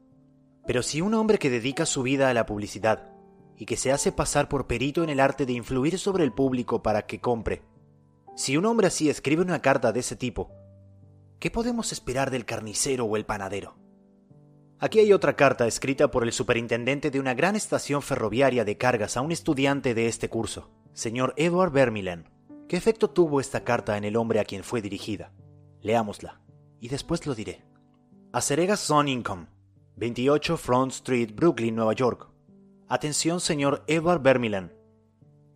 Pero si un hombre que dedica su vida a la publicidad y que se hace pasar por perito en el arte de influir sobre el público para que compre, si un hombre así escribe una carta de ese tipo, ¿qué podemos esperar del carnicero o el panadero? Aquí hay otra carta escrita por el superintendente de una gran estación ferroviaria de cargas a un estudiante de este curso, señor Edward Vermilen. ¿Qué efecto tuvo esta carta en el hombre a quien fue dirigida? Leámosla y después lo diré. Acerega Son Income, 28 Front Street, Brooklyn, Nueva York. Atención, señor Edward Vermilan.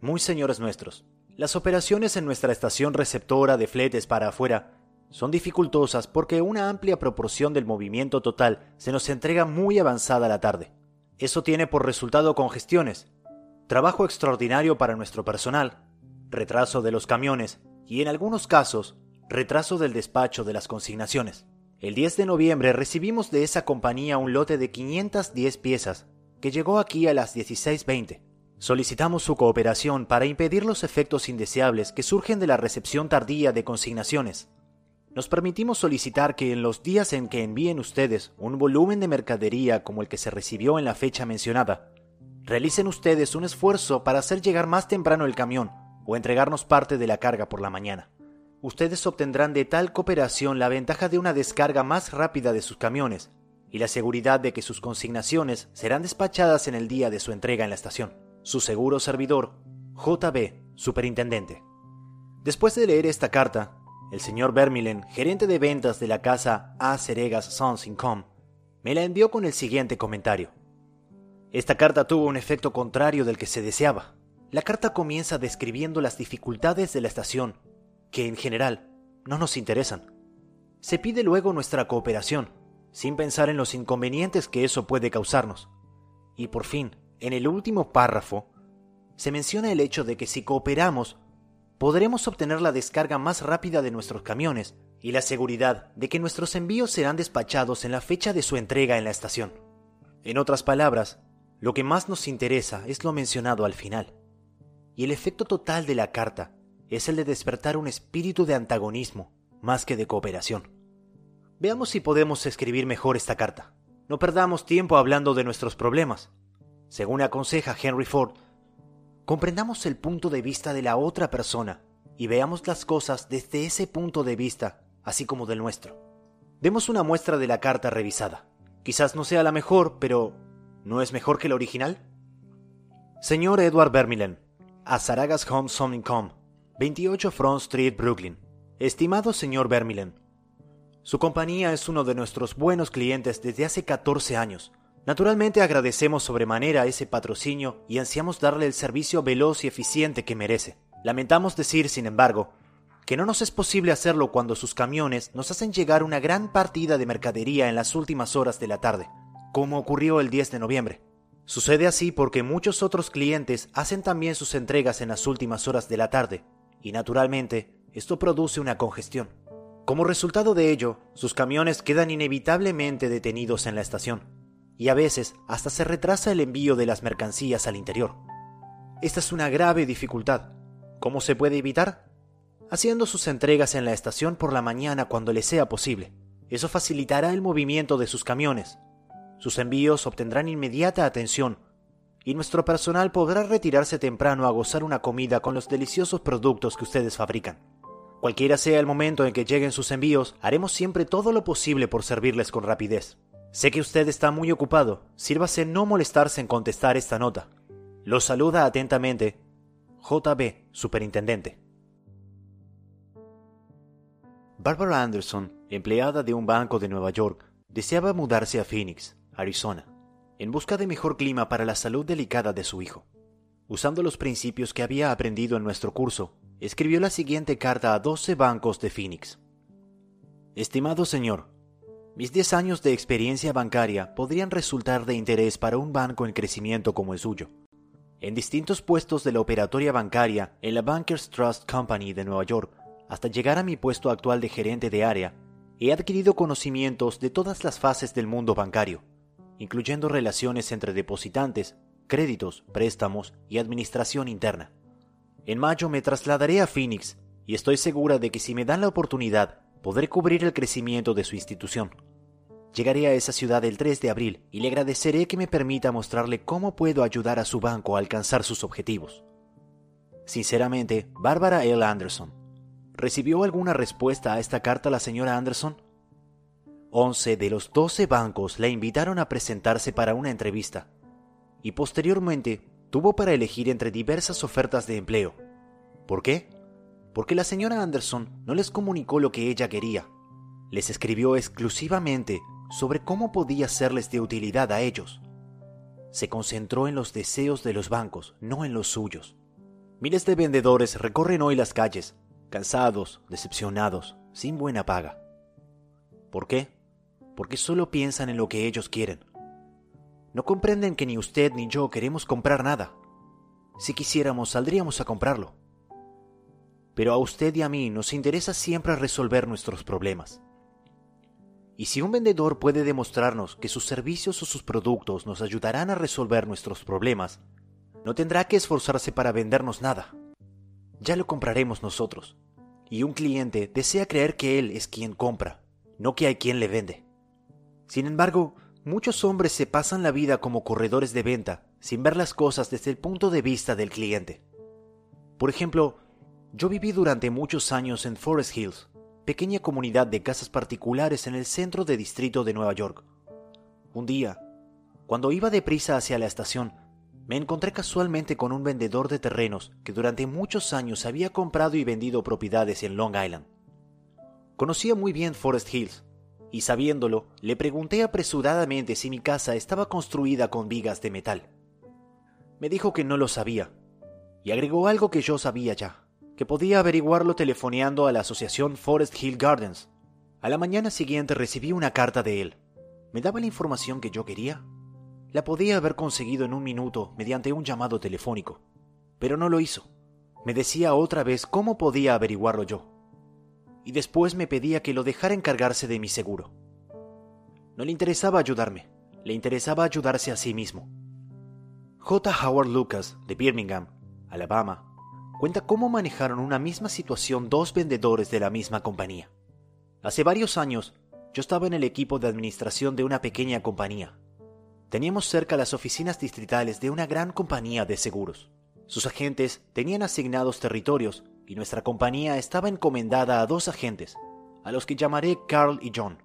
Muy señores nuestros, las operaciones en nuestra estación receptora de fletes para afuera son dificultosas porque una amplia proporción del movimiento total se nos entrega muy avanzada la tarde. Eso tiene por resultado congestiones, trabajo extraordinario para nuestro personal, retraso de los camiones y en algunos casos Retraso del despacho de las consignaciones. El 10 de noviembre recibimos de esa compañía un lote de 510 piezas, que llegó aquí a las 16.20. Solicitamos su cooperación para impedir los efectos indeseables que surgen de la recepción tardía de consignaciones. Nos permitimos solicitar que en los días en que envíen ustedes un volumen de mercadería como el que se recibió en la fecha mencionada, realicen ustedes un esfuerzo para hacer llegar más temprano el camión o entregarnos parte de la carga por la mañana ustedes obtendrán de tal cooperación la ventaja de una descarga más rápida de sus camiones y la seguridad de que sus consignaciones serán despachadas en el día de su entrega en la estación. Su seguro servidor, JB, Superintendente. Después de leer esta carta, el señor Vermilen, gerente de ventas de la casa A. Ceregas Sons Income, me la envió con el siguiente comentario. Esta carta tuvo un efecto contrario del que se deseaba. La carta comienza describiendo las dificultades de la estación que en general no nos interesan. Se pide luego nuestra cooperación, sin pensar en los inconvenientes que eso puede causarnos. Y por fin, en el último párrafo, se menciona el hecho de que si cooperamos, podremos obtener la descarga más rápida de nuestros camiones y la seguridad de que nuestros envíos serán despachados en la fecha de su entrega en la estación. En otras palabras, lo que más nos interesa es lo mencionado al final. Y el efecto total de la carta es el de despertar un espíritu de antagonismo más que de cooperación. Veamos si podemos escribir mejor esta carta. No perdamos tiempo hablando de nuestros problemas. Según aconseja Henry Ford, comprendamos el punto de vista de la otra persona y veamos las cosas desde ese punto de vista, así como del nuestro. Demos una muestra de la carta revisada. Quizás no sea la mejor, pero ¿no es mejor que la original? Señor Edward Vermilen, a Saragas Home Com, 28 Front Street, Brooklyn. Estimado señor Vermilen, su compañía es uno de nuestros buenos clientes desde hace 14 años. Naturalmente agradecemos sobremanera ese patrocinio y ansiamos darle el servicio veloz y eficiente que merece. Lamentamos decir, sin embargo, que no nos es posible hacerlo cuando sus camiones nos hacen llegar una gran partida de mercadería en las últimas horas de la tarde, como ocurrió el 10 de noviembre. Sucede así porque muchos otros clientes hacen también sus entregas en las últimas horas de la tarde, y naturalmente esto produce una congestión. Como resultado de ello, sus camiones quedan inevitablemente detenidos en la estación, y a veces hasta se retrasa el envío de las mercancías al interior. Esta es una grave dificultad. ¿Cómo se puede evitar? Haciendo sus entregas en la estación por la mañana cuando le sea posible. Eso facilitará el movimiento de sus camiones. Sus envíos obtendrán inmediata atención y nuestro personal podrá retirarse temprano a gozar una comida con los deliciosos productos que ustedes fabrican. Cualquiera sea el momento en que lleguen sus envíos, haremos siempre todo lo posible por servirles con rapidez. Sé que usted está muy ocupado, sírvase no molestarse en contestar esta nota. Lo saluda atentamente JB, Superintendente. Barbara Anderson, empleada de un banco de Nueva York, deseaba mudarse a Phoenix, Arizona. en busca de mejor clima para la salud delicada de su hijo. Usando los principios que había aprendido en nuestro curso, escribió la siguiente carta a 12 bancos de Phoenix. Estimado señor, mis 10 años de experiencia bancaria podrían resultar de interés para un banco en crecimiento como el suyo. En distintos puestos de la operatoria bancaria en la Bankers Trust Company de Nueva York, hasta llegar a mi puesto actual de gerente de área, he adquirido conocimientos de todas las fases del mundo bancario, incluyendo relaciones entre depositantes, créditos, préstamos y administración interna. En mayo me trasladaré a Phoenix y estoy segura de que si me dan la oportunidad, podré cubrir el crecimiento de su institución. Llegaré a esa ciudad el 3 de abril y le agradeceré que me permita mostrarle cómo puedo ayudar a su banco a alcanzar sus objetivos. Sinceramente, Bárbara L. Anderson. ¿Recibió alguna respuesta a esta carta la señora Anderson? Once de los doce bancos la invitaron a presentarse para una entrevista y posteriormente tuvo para elegir entre diversas ofertas de empleo. ¿Por qué? Porque la señora Anderson no les comunicó lo que ella quería. Les escribió exclusivamente sobre cómo podía serles de utilidad a ellos. Se concentró en los deseos de los bancos, no en los suyos. Miles de vendedores recorren hoy las calles, cansados, decepcionados, sin buena paga. ¿Por qué? porque solo piensan en lo que ellos quieren. No comprenden que ni usted ni yo queremos comprar nada. Si quisiéramos, saldríamos a comprarlo. Pero a usted y a mí nos interesa siempre resolver nuestros problemas. Y si un vendedor puede demostrarnos que sus servicios o sus productos nos ayudarán a resolver nuestros problemas, no tendrá que esforzarse para vendernos nada. Ya lo compraremos nosotros. Y un cliente desea creer que él es quien compra, no que hay quien le vende. Sin embargo, muchos hombres se pasan la vida como corredores de venta, sin ver las cosas desde el punto de vista del cliente. Por ejemplo, yo viví durante muchos años en Forest Hills, pequeña comunidad de casas particulares en el centro de distrito de Nueva York. Un día, cuando iba deprisa hacia la estación, me encontré casualmente con un vendedor de terrenos que durante muchos años había comprado y vendido propiedades en Long Island. Conocía muy bien Forest Hills, y sabiéndolo, le pregunté apresuradamente si mi casa estaba construida con vigas de metal. Me dijo que no lo sabía, y agregó algo que yo sabía ya, que podía averiguarlo telefoneando a la asociación Forest Hill Gardens. A la mañana siguiente recibí una carta de él. ¿Me daba la información que yo quería? La podía haber conseguido en un minuto mediante un llamado telefónico, pero no lo hizo. Me decía otra vez cómo podía averiguarlo yo y después me pedía que lo dejara encargarse de mi seguro. No le interesaba ayudarme, le interesaba ayudarse a sí mismo. J. Howard Lucas, de Birmingham, Alabama, cuenta cómo manejaron una misma situación dos vendedores de la misma compañía. Hace varios años, yo estaba en el equipo de administración de una pequeña compañía. Teníamos cerca las oficinas distritales de una gran compañía de seguros. Sus agentes tenían asignados territorios y nuestra compañía estaba encomendada a dos agentes, a los que llamaré Carl y John.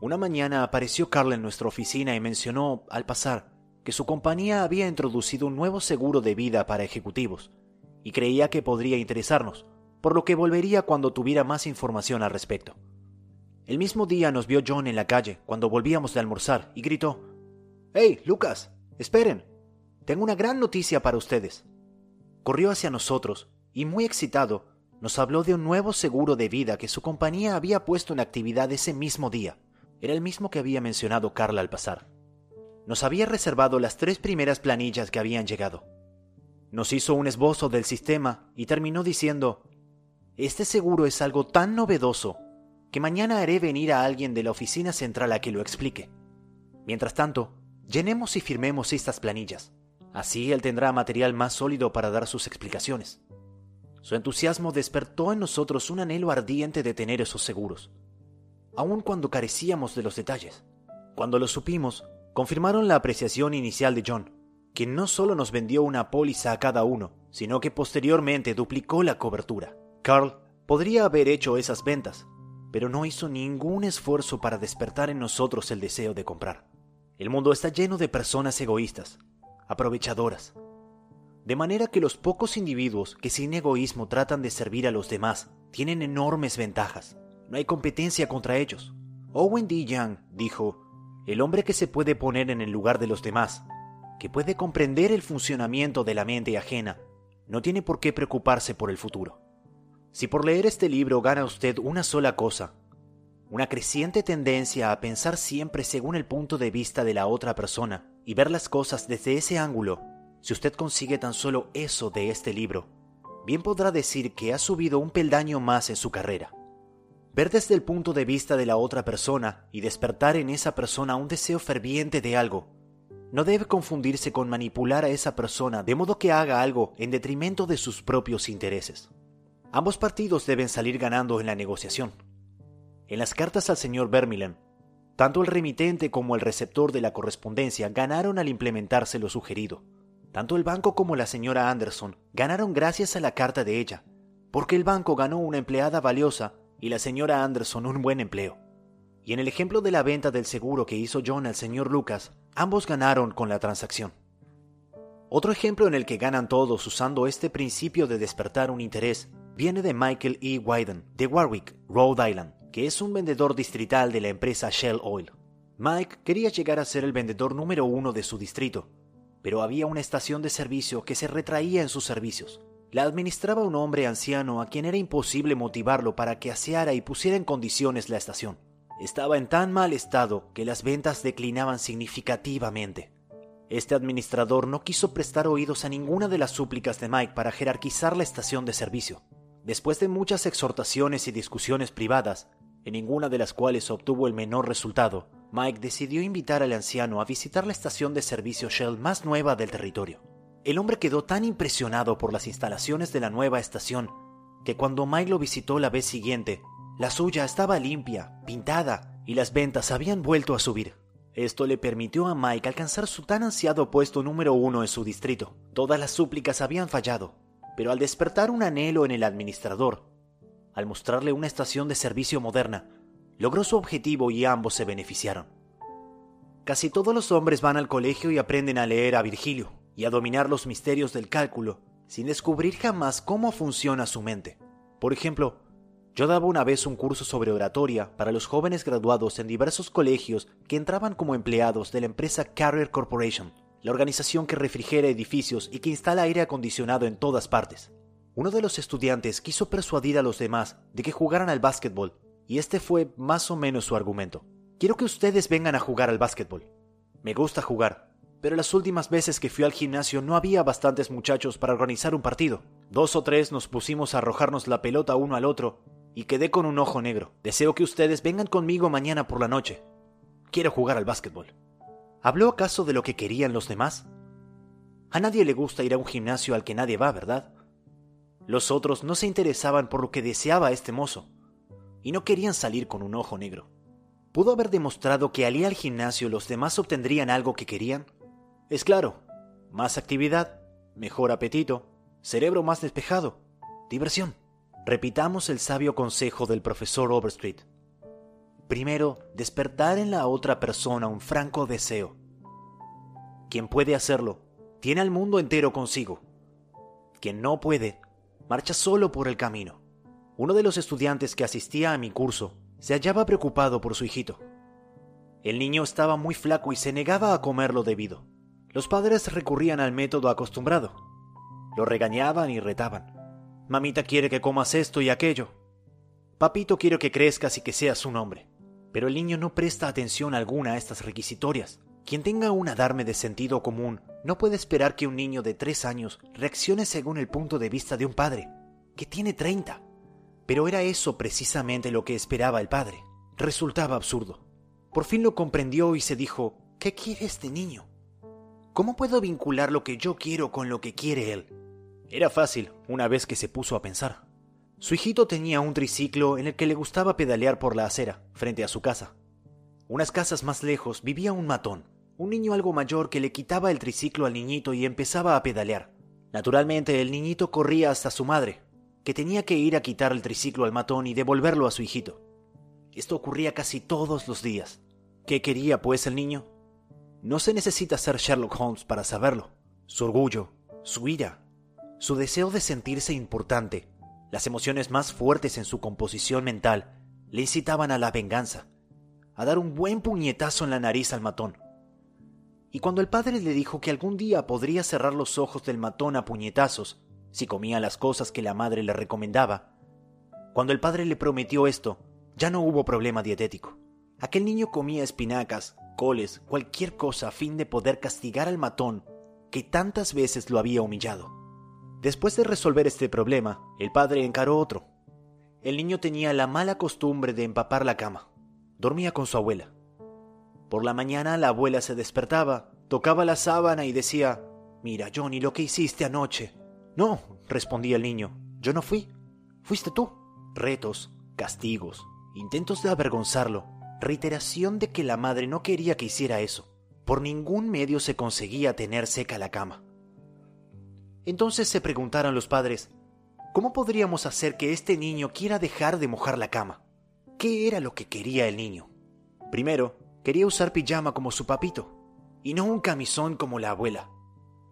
Una mañana apareció Carl en nuestra oficina y mencionó, al pasar, que su compañía había introducido un nuevo seguro de vida para ejecutivos, y creía que podría interesarnos, por lo que volvería cuando tuviera más información al respecto. El mismo día nos vio John en la calle cuando volvíamos de almorzar y gritó, ¡Hey, Lucas! ¡Esperen! Tengo una gran noticia para ustedes. Corrió hacia nosotros y muy excitado, nos habló de un nuevo seguro de vida que su compañía había puesto en actividad ese mismo día. Era el mismo que había mencionado Carla al pasar. Nos había reservado las tres primeras planillas que habían llegado. Nos hizo un esbozo del sistema y terminó diciendo, Este seguro es algo tan novedoso que mañana haré venir a alguien de la oficina central a que lo explique. Mientras tanto, llenemos y firmemos estas planillas. Así él tendrá material más sólido para dar sus explicaciones. Su entusiasmo despertó en nosotros un anhelo ardiente de tener esos seguros, aun cuando carecíamos de los detalles. Cuando lo supimos, confirmaron la apreciación inicial de John, quien no solo nos vendió una póliza a cada uno, sino que posteriormente duplicó la cobertura. Carl podría haber hecho esas ventas, pero no hizo ningún esfuerzo para despertar en nosotros el deseo de comprar. El mundo está lleno de personas egoístas, aprovechadoras, de manera que los pocos individuos que sin egoísmo tratan de servir a los demás tienen enormes ventajas. No hay competencia contra ellos. Owen D. Young dijo, el hombre que se puede poner en el lugar de los demás, que puede comprender el funcionamiento de la mente ajena, no tiene por qué preocuparse por el futuro. Si por leer este libro gana usted una sola cosa, una creciente tendencia a pensar siempre según el punto de vista de la otra persona y ver las cosas desde ese ángulo, si usted consigue tan solo eso de este libro, bien podrá decir que ha subido un peldaño más en su carrera. Ver desde el punto de vista de la otra persona y despertar en esa persona un deseo ferviente de algo, no debe confundirse con manipular a esa persona de modo que haga algo en detrimento de sus propios intereses. Ambos partidos deben salir ganando en la negociación. En las cartas al señor Vermillen, tanto el remitente como el receptor de la correspondencia ganaron al implementarse lo sugerido. Tanto el banco como la señora Anderson ganaron gracias a la carta de ella, porque el banco ganó una empleada valiosa y la señora Anderson un buen empleo. Y en el ejemplo de la venta del seguro que hizo John al señor Lucas, ambos ganaron con la transacción. Otro ejemplo en el que ganan todos usando este principio de despertar un interés viene de Michael E. Wyden, de Warwick, Rhode Island, que es un vendedor distrital de la empresa Shell Oil. Mike quería llegar a ser el vendedor número uno de su distrito, pero había una estación de servicio que se retraía en sus servicios. La administraba un hombre anciano a quien era imposible motivarlo para que aseara y pusiera en condiciones la estación. Estaba en tan mal estado que las ventas declinaban significativamente. Este administrador no quiso prestar oídos a ninguna de las súplicas de Mike para jerarquizar la estación de servicio. Después de muchas exhortaciones y discusiones privadas, en ninguna de las cuales obtuvo el menor resultado, Mike decidió invitar al anciano a visitar la estación de servicio Shell más nueva del territorio. El hombre quedó tan impresionado por las instalaciones de la nueva estación que cuando Mike lo visitó la vez siguiente, la suya estaba limpia, pintada y las ventas habían vuelto a subir. Esto le permitió a Mike alcanzar su tan ansiado puesto número uno en su distrito. Todas las súplicas habían fallado, pero al despertar un anhelo en el administrador, al mostrarle una estación de servicio moderna, logró su objetivo y ambos se beneficiaron. Casi todos los hombres van al colegio y aprenden a leer a Virgilio, y a dominar los misterios del cálculo sin descubrir jamás cómo funciona su mente. Por ejemplo, yo daba una vez un curso sobre oratoria para los jóvenes graduados en diversos colegios que entraban como empleados de la empresa Carrier Corporation, la organización que refrigera edificios y que instala aire acondicionado en todas partes. Uno de los estudiantes quiso persuadir a los demás de que jugaran al básquetbol, y este fue más o menos su argumento. Quiero que ustedes vengan a jugar al básquetbol. Me gusta jugar, pero las últimas veces que fui al gimnasio no había bastantes muchachos para organizar un partido. Dos o tres nos pusimos a arrojarnos la pelota uno al otro y quedé con un ojo negro. Deseo que ustedes vengan conmigo mañana por la noche. Quiero jugar al básquetbol. ¿Habló acaso de lo que querían los demás? A nadie le gusta ir a un gimnasio al que nadie va, ¿verdad? Los otros no se interesaban por lo que deseaba este mozo y no querían salir con un ojo negro. ¿Pudo haber demostrado que al ir al gimnasio los demás obtendrían algo que querían? Es claro, más actividad, mejor apetito, cerebro más despejado, diversión. Repitamos el sabio consejo del profesor Overstreet. Primero, despertar en la otra persona un franco deseo. Quien puede hacerlo, tiene al mundo entero consigo. Quien no puede, marcha solo por el camino. Uno de los estudiantes que asistía a mi curso se hallaba preocupado por su hijito. El niño estaba muy flaco y se negaba a comer lo debido. Los padres recurrían al método acostumbrado. Lo regañaban y retaban. Mamita quiere que comas esto y aquello. Papito quiere que crezcas y que seas un hombre. Pero el niño no presta atención alguna a estas requisitorias. Quien tenga un adarme de sentido común no puede esperar que un niño de tres años reaccione según el punto de vista de un padre, que tiene treinta. Pero era eso precisamente lo que esperaba el padre. Resultaba absurdo. Por fin lo comprendió y se dijo, ¿qué quiere este niño? ¿Cómo puedo vincular lo que yo quiero con lo que quiere él? Era fácil, una vez que se puso a pensar. Su hijito tenía un triciclo en el que le gustaba pedalear por la acera, frente a su casa. Unas casas más lejos vivía un matón, un niño algo mayor que le quitaba el triciclo al niñito y empezaba a pedalear. Naturalmente el niñito corría hasta su madre, que tenía que ir a quitar el triciclo al matón y devolverlo a su hijito. Esto ocurría casi todos los días. ¿Qué quería pues el niño? No se necesita ser Sherlock Holmes para saberlo. Su orgullo, su ira, su deseo de sentirse importante, las emociones más fuertes en su composición mental, le incitaban a la venganza, a dar un buen puñetazo en la nariz al matón. Y cuando el padre le dijo que algún día podría cerrar los ojos del matón a puñetazos si comía las cosas que la madre le recomendaba, cuando el padre le prometió esto, ya no hubo problema dietético. Aquel niño comía espinacas, coles, cualquier cosa a fin de poder castigar al matón que tantas veces lo había humillado. Después de resolver este problema, el padre encaró otro. El niño tenía la mala costumbre de empapar la cama. Dormía con su abuela. Por la mañana la abuela se despertaba, tocaba la sábana y decía, Mira, Johnny, lo que hiciste anoche. No, respondía el niño, yo no fui. Fuiste tú. Retos, castigos, intentos de avergonzarlo, reiteración de que la madre no quería que hiciera eso. Por ningún medio se conseguía tener seca la cama. Entonces se preguntaron los padres, ¿cómo podríamos hacer que este niño quiera dejar de mojar la cama? ¿Qué era lo que quería el niño? Primero, quería usar pijama como su papito, y no un camisón como la abuela.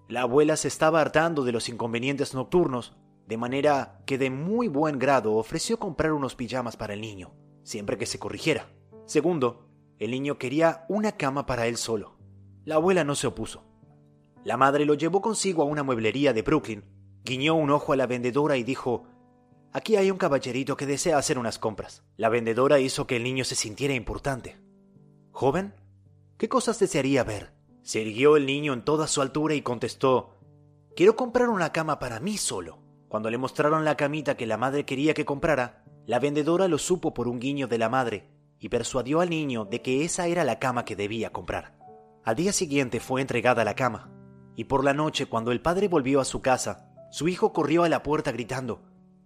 La abuela se estaba hartando de los inconvenientes nocturnos, de manera que de muy buen grado ofreció comprar unos pijamas para el niño, siempre que se corrigiera. Segundo, el niño quería una cama para él solo. La abuela no se opuso. La madre lo llevó consigo a una mueblería de Brooklyn, guiñó un ojo a la vendedora y dijo, Aquí hay un caballerito que desea hacer unas compras. La vendedora hizo que el niño se sintiera importante. ¿Joven? ¿Qué cosas desearía ver? Se irguió el niño en toda su altura y contestó, Quiero comprar una cama para mí solo. Cuando le mostraron la camita que la madre quería que comprara, la vendedora lo supo por un guiño de la madre y persuadió al niño de que esa era la cama que debía comprar. Al día siguiente fue entregada la cama, y por la noche cuando el padre volvió a su casa, su hijo corrió a la puerta gritando,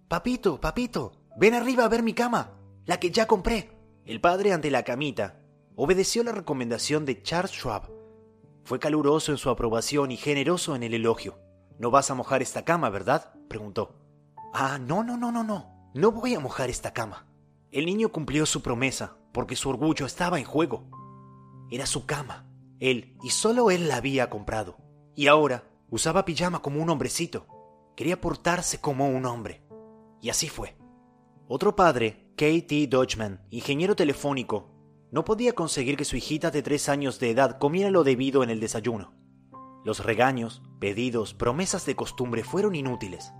Papito, papito, ven arriba a ver mi cama, la que ya compré. El padre ante la camita obedeció la recomendación de Charles Schwab fue caluroso en su aprobación y generoso en el elogio. No vas a mojar esta cama, ¿verdad? preguntó. Ah, no, no, no, no, no. No voy a mojar esta cama. El niño cumplió su promesa, porque su orgullo estaba en juego. Era su cama. Él, y solo él la había comprado. Y ahora usaba pijama como un hombrecito. Quería portarse como un hombre. Y así fue. Otro padre, K.T. Dodgeman, ingeniero telefónico, no podía conseguir que su hijita de tres años de edad comiera lo debido en el desayuno. Los regaños, pedidos, promesas de costumbre fueron inútiles.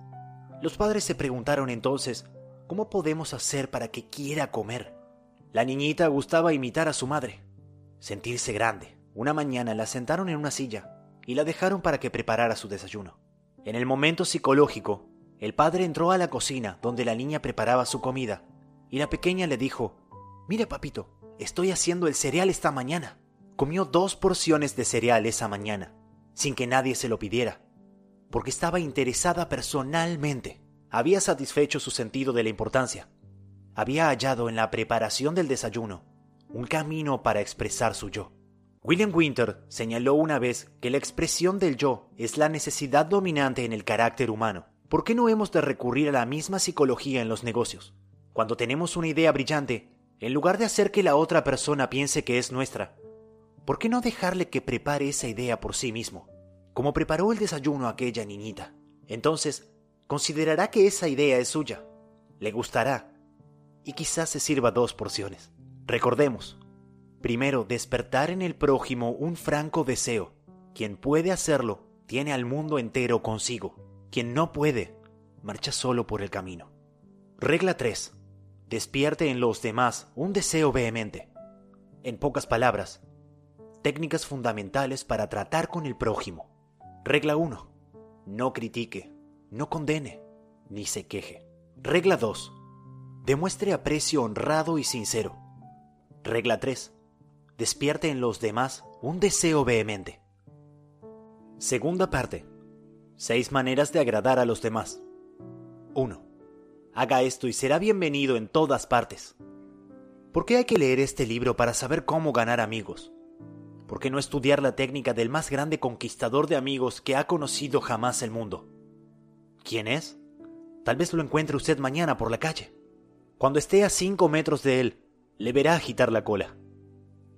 Los padres se preguntaron entonces, ¿cómo podemos hacer para que quiera comer? La niñita gustaba imitar a su madre, sentirse grande. Una mañana la sentaron en una silla y la dejaron para que preparara su desayuno. En el momento psicológico, el padre entró a la cocina donde la niña preparaba su comida y la pequeña le dijo, Mira papito, Estoy haciendo el cereal esta mañana. Comió dos porciones de cereal esa mañana, sin que nadie se lo pidiera, porque estaba interesada personalmente. Había satisfecho su sentido de la importancia. Había hallado en la preparación del desayuno un camino para expresar su yo. William Winter señaló una vez que la expresión del yo es la necesidad dominante en el carácter humano. ¿Por qué no hemos de recurrir a la misma psicología en los negocios? Cuando tenemos una idea brillante, en lugar de hacer que la otra persona piense que es nuestra, ¿por qué no dejarle que prepare esa idea por sí mismo? Como preparó el desayuno aquella niñita. Entonces, considerará que esa idea es suya, le gustará, y quizás se sirva dos porciones. Recordemos, primero, despertar en el prójimo un franco deseo. Quien puede hacerlo, tiene al mundo entero consigo. Quien no puede, marcha solo por el camino. Regla 3 despierte en los demás un deseo vehemente. En pocas palabras, técnicas fundamentales para tratar con el prójimo. Regla 1. No critique, no condene, ni se queje. Regla 2. Demuestre aprecio honrado y sincero. Regla 3. Despierte en los demás un deseo vehemente. Segunda parte. Seis maneras de agradar a los demás. 1. Haga esto y será bienvenido en todas partes. ¿Por qué hay que leer este libro para saber cómo ganar amigos? ¿Por qué no estudiar la técnica del más grande conquistador de amigos que ha conocido jamás el mundo? ¿Quién es? Tal vez lo encuentre usted mañana por la calle. Cuando esté a cinco metros de él, le verá agitar la cola.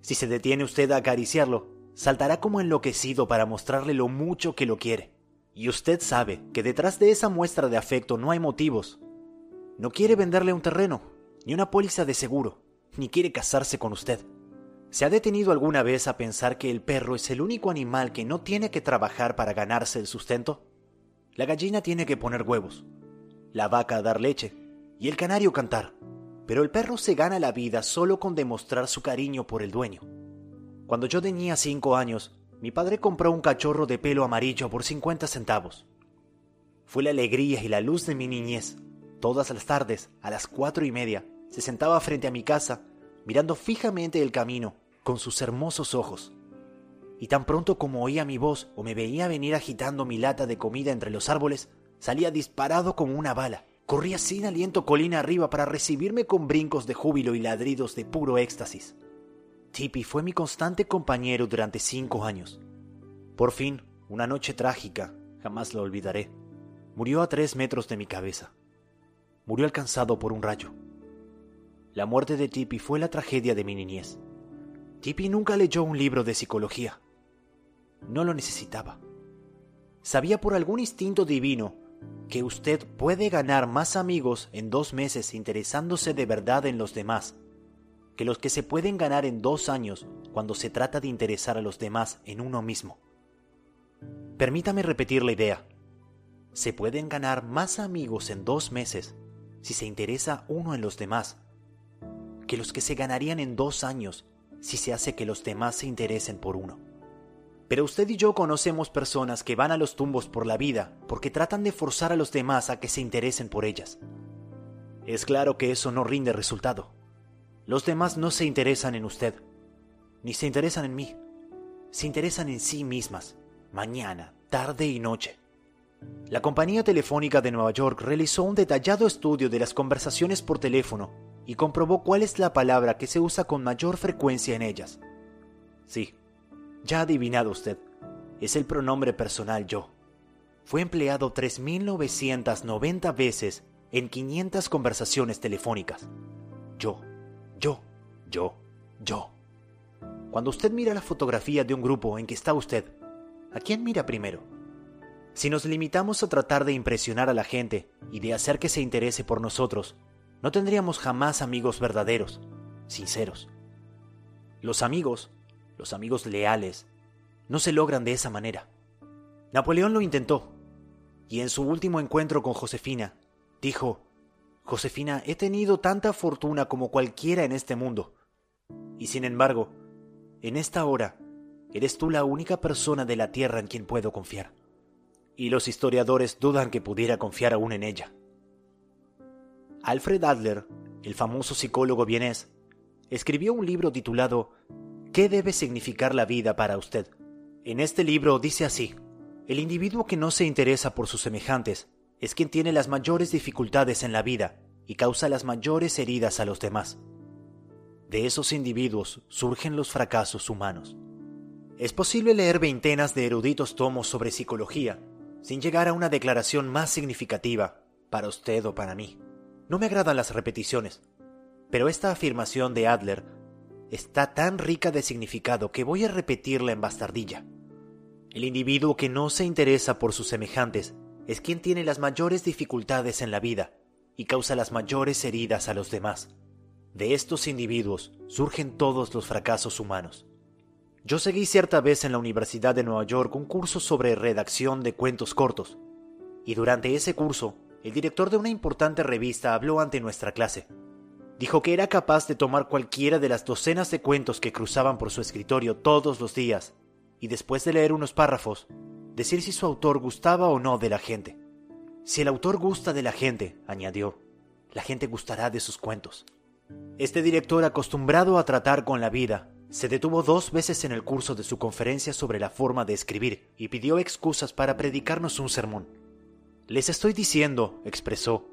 Si se detiene usted a acariciarlo, saltará como enloquecido para mostrarle lo mucho que lo quiere. Y usted sabe que detrás de esa muestra de afecto no hay motivos, no quiere venderle un terreno, ni una póliza de seguro, ni quiere casarse con usted. ¿Se ha detenido alguna vez a pensar que el perro es el único animal que no tiene que trabajar para ganarse el sustento? La gallina tiene que poner huevos, la vaca dar leche y el canario cantar, pero el perro se gana la vida solo con demostrar su cariño por el dueño. Cuando yo tenía cinco años, mi padre compró un cachorro de pelo amarillo por 50 centavos. Fue la alegría y la luz de mi niñez. Todas las tardes, a las cuatro y media, se sentaba frente a mi casa, mirando fijamente el camino con sus hermosos ojos. Y tan pronto como oía mi voz o me veía venir agitando mi lata de comida entre los árboles, salía disparado como una bala. Corría sin aliento colina arriba para recibirme con brincos de júbilo y ladridos de puro éxtasis. Tippy fue mi constante compañero durante cinco años. Por fin, una noche trágica, jamás lo olvidaré, murió a tres metros de mi cabeza. Murió alcanzado por un rayo. La muerte de Tippy fue la tragedia de mi niñez. Tippy nunca leyó un libro de psicología. No lo necesitaba. Sabía por algún instinto divino que usted puede ganar más amigos en dos meses interesándose de verdad en los demás que los que se pueden ganar en dos años cuando se trata de interesar a los demás en uno mismo. Permítame repetir la idea. Se pueden ganar más amigos en dos meses si se interesa uno en los demás que los que se ganarían en dos años si se hace que los demás se interesen por uno. Pero usted y yo conocemos personas que van a los tumbos por la vida porque tratan de forzar a los demás a que se interesen por ellas. Es claro que eso no rinde resultado. Los demás no se interesan en usted, ni se interesan en mí. Se interesan en sí mismas, mañana, tarde y noche. La compañía telefónica de Nueva York realizó un detallado estudio de las conversaciones por teléfono y comprobó cuál es la palabra que se usa con mayor frecuencia en ellas. Sí, ya ha adivinado usted, es el pronombre personal yo. Fue empleado 3.990 veces en 500 conversaciones telefónicas. Yo, yo, yo, yo. Cuando usted mira la fotografía de un grupo en que está usted, ¿a quién mira primero? Si nos limitamos a tratar de impresionar a la gente y de hacer que se interese por nosotros, no tendríamos jamás amigos verdaderos, sinceros. Los amigos, los amigos leales, no se logran de esa manera. Napoleón lo intentó, y en su último encuentro con Josefina, dijo, Josefina, he tenido tanta fortuna como cualquiera en este mundo, y sin embargo, en esta hora, eres tú la única persona de la tierra en quien puedo confiar. Y los historiadores dudan que pudiera confiar aún en ella. Alfred Adler, el famoso psicólogo vienés, escribió un libro titulado ¿Qué debe significar la vida para usted? En este libro dice así, el individuo que no se interesa por sus semejantes es quien tiene las mayores dificultades en la vida y causa las mayores heridas a los demás. De esos individuos surgen los fracasos humanos. Es posible leer veintenas de eruditos tomos sobre psicología sin llegar a una declaración más significativa para usted o para mí. No me agradan las repeticiones, pero esta afirmación de Adler está tan rica de significado que voy a repetirla en bastardilla. El individuo que no se interesa por sus semejantes es quien tiene las mayores dificultades en la vida y causa las mayores heridas a los demás. De estos individuos surgen todos los fracasos humanos. Yo seguí cierta vez en la Universidad de Nueva York un curso sobre redacción de cuentos cortos, y durante ese curso el director de una importante revista habló ante nuestra clase. Dijo que era capaz de tomar cualquiera de las docenas de cuentos que cruzaban por su escritorio todos los días y después de leer unos párrafos, decir si su autor gustaba o no de la gente. Si el autor gusta de la gente, añadió, la gente gustará de sus cuentos. Este director acostumbrado a tratar con la vida se detuvo dos veces en el curso de su conferencia sobre la forma de escribir y pidió excusas para predicarnos un sermón. Les estoy diciendo, expresó,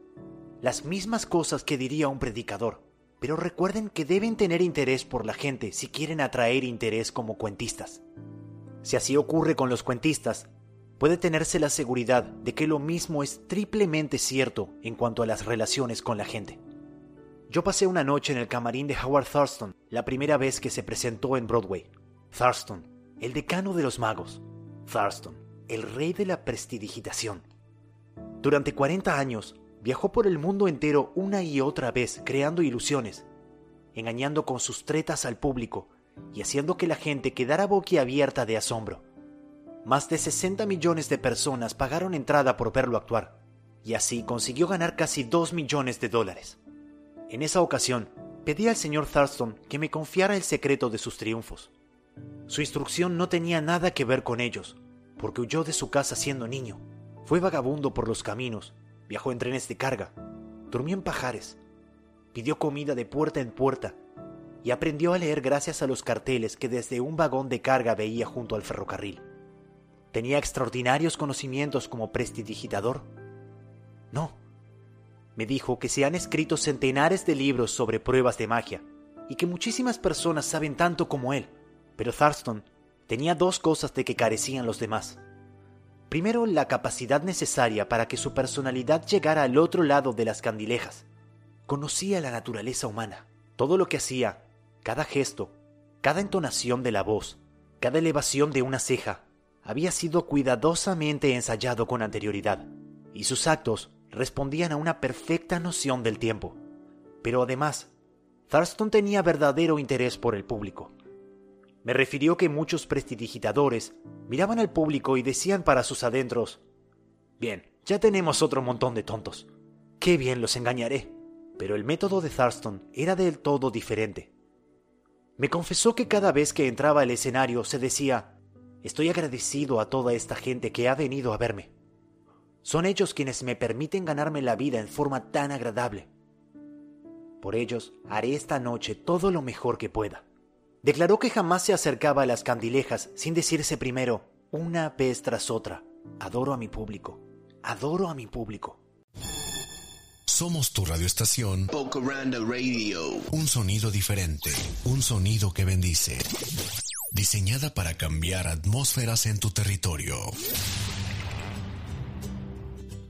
las mismas cosas que diría un predicador, pero recuerden que deben tener interés por la gente si quieren atraer interés como cuentistas. Si así ocurre con los cuentistas, puede tenerse la seguridad de que lo mismo es triplemente cierto en cuanto a las relaciones con la gente. Yo pasé una noche en el camarín de Howard Thurston la primera vez que se presentó en Broadway. Thurston, el decano de los magos. Thurston, el rey de la prestidigitación. Durante 40 años viajó por el mundo entero una y otra vez creando ilusiones, engañando con sus tretas al público y haciendo que la gente quedara boquiabierta de asombro. Más de 60 millones de personas pagaron entrada por verlo actuar, y así consiguió ganar casi 2 millones de dólares. En esa ocasión, pedí al señor Thurston que me confiara el secreto de sus triunfos. Su instrucción no tenía nada que ver con ellos, porque huyó de su casa siendo niño, fue vagabundo por los caminos, viajó en trenes de carga, durmió en pajares, pidió comida de puerta en puerta y aprendió a leer gracias a los carteles que desde un vagón de carga veía junto al ferrocarril. ¿Tenía extraordinarios conocimientos como prestidigitador? No. Me dijo que se han escrito centenares de libros sobre pruebas de magia y que muchísimas personas saben tanto como él, pero Thurston tenía dos cosas de que carecían los demás. Primero, la capacidad necesaria para que su personalidad llegara al otro lado de las candilejas. Conocía la naturaleza humana. Todo lo que hacía, cada gesto, cada entonación de la voz, cada elevación de una ceja, había sido cuidadosamente ensayado con anterioridad, y sus actos respondían a una perfecta noción del tiempo. Pero además, Thurston tenía verdadero interés por el público. Me refirió que muchos prestidigitadores miraban al público y decían para sus adentros, Bien, ya tenemos otro montón de tontos. Qué bien los engañaré. Pero el método de Thurston era del todo diferente. Me confesó que cada vez que entraba al escenario se decía, Estoy agradecido a toda esta gente que ha venido a verme. Son ellos quienes me permiten ganarme la vida en forma tan agradable. Por ellos haré esta noche todo lo mejor que pueda. Declaró que jamás se acercaba a las candilejas sin decirse primero, una vez tras otra, adoro a mi público, adoro a mi público. Somos tu radioestación. Radio. Un sonido diferente, un sonido que bendice. Diseñada para cambiar atmósferas en tu territorio.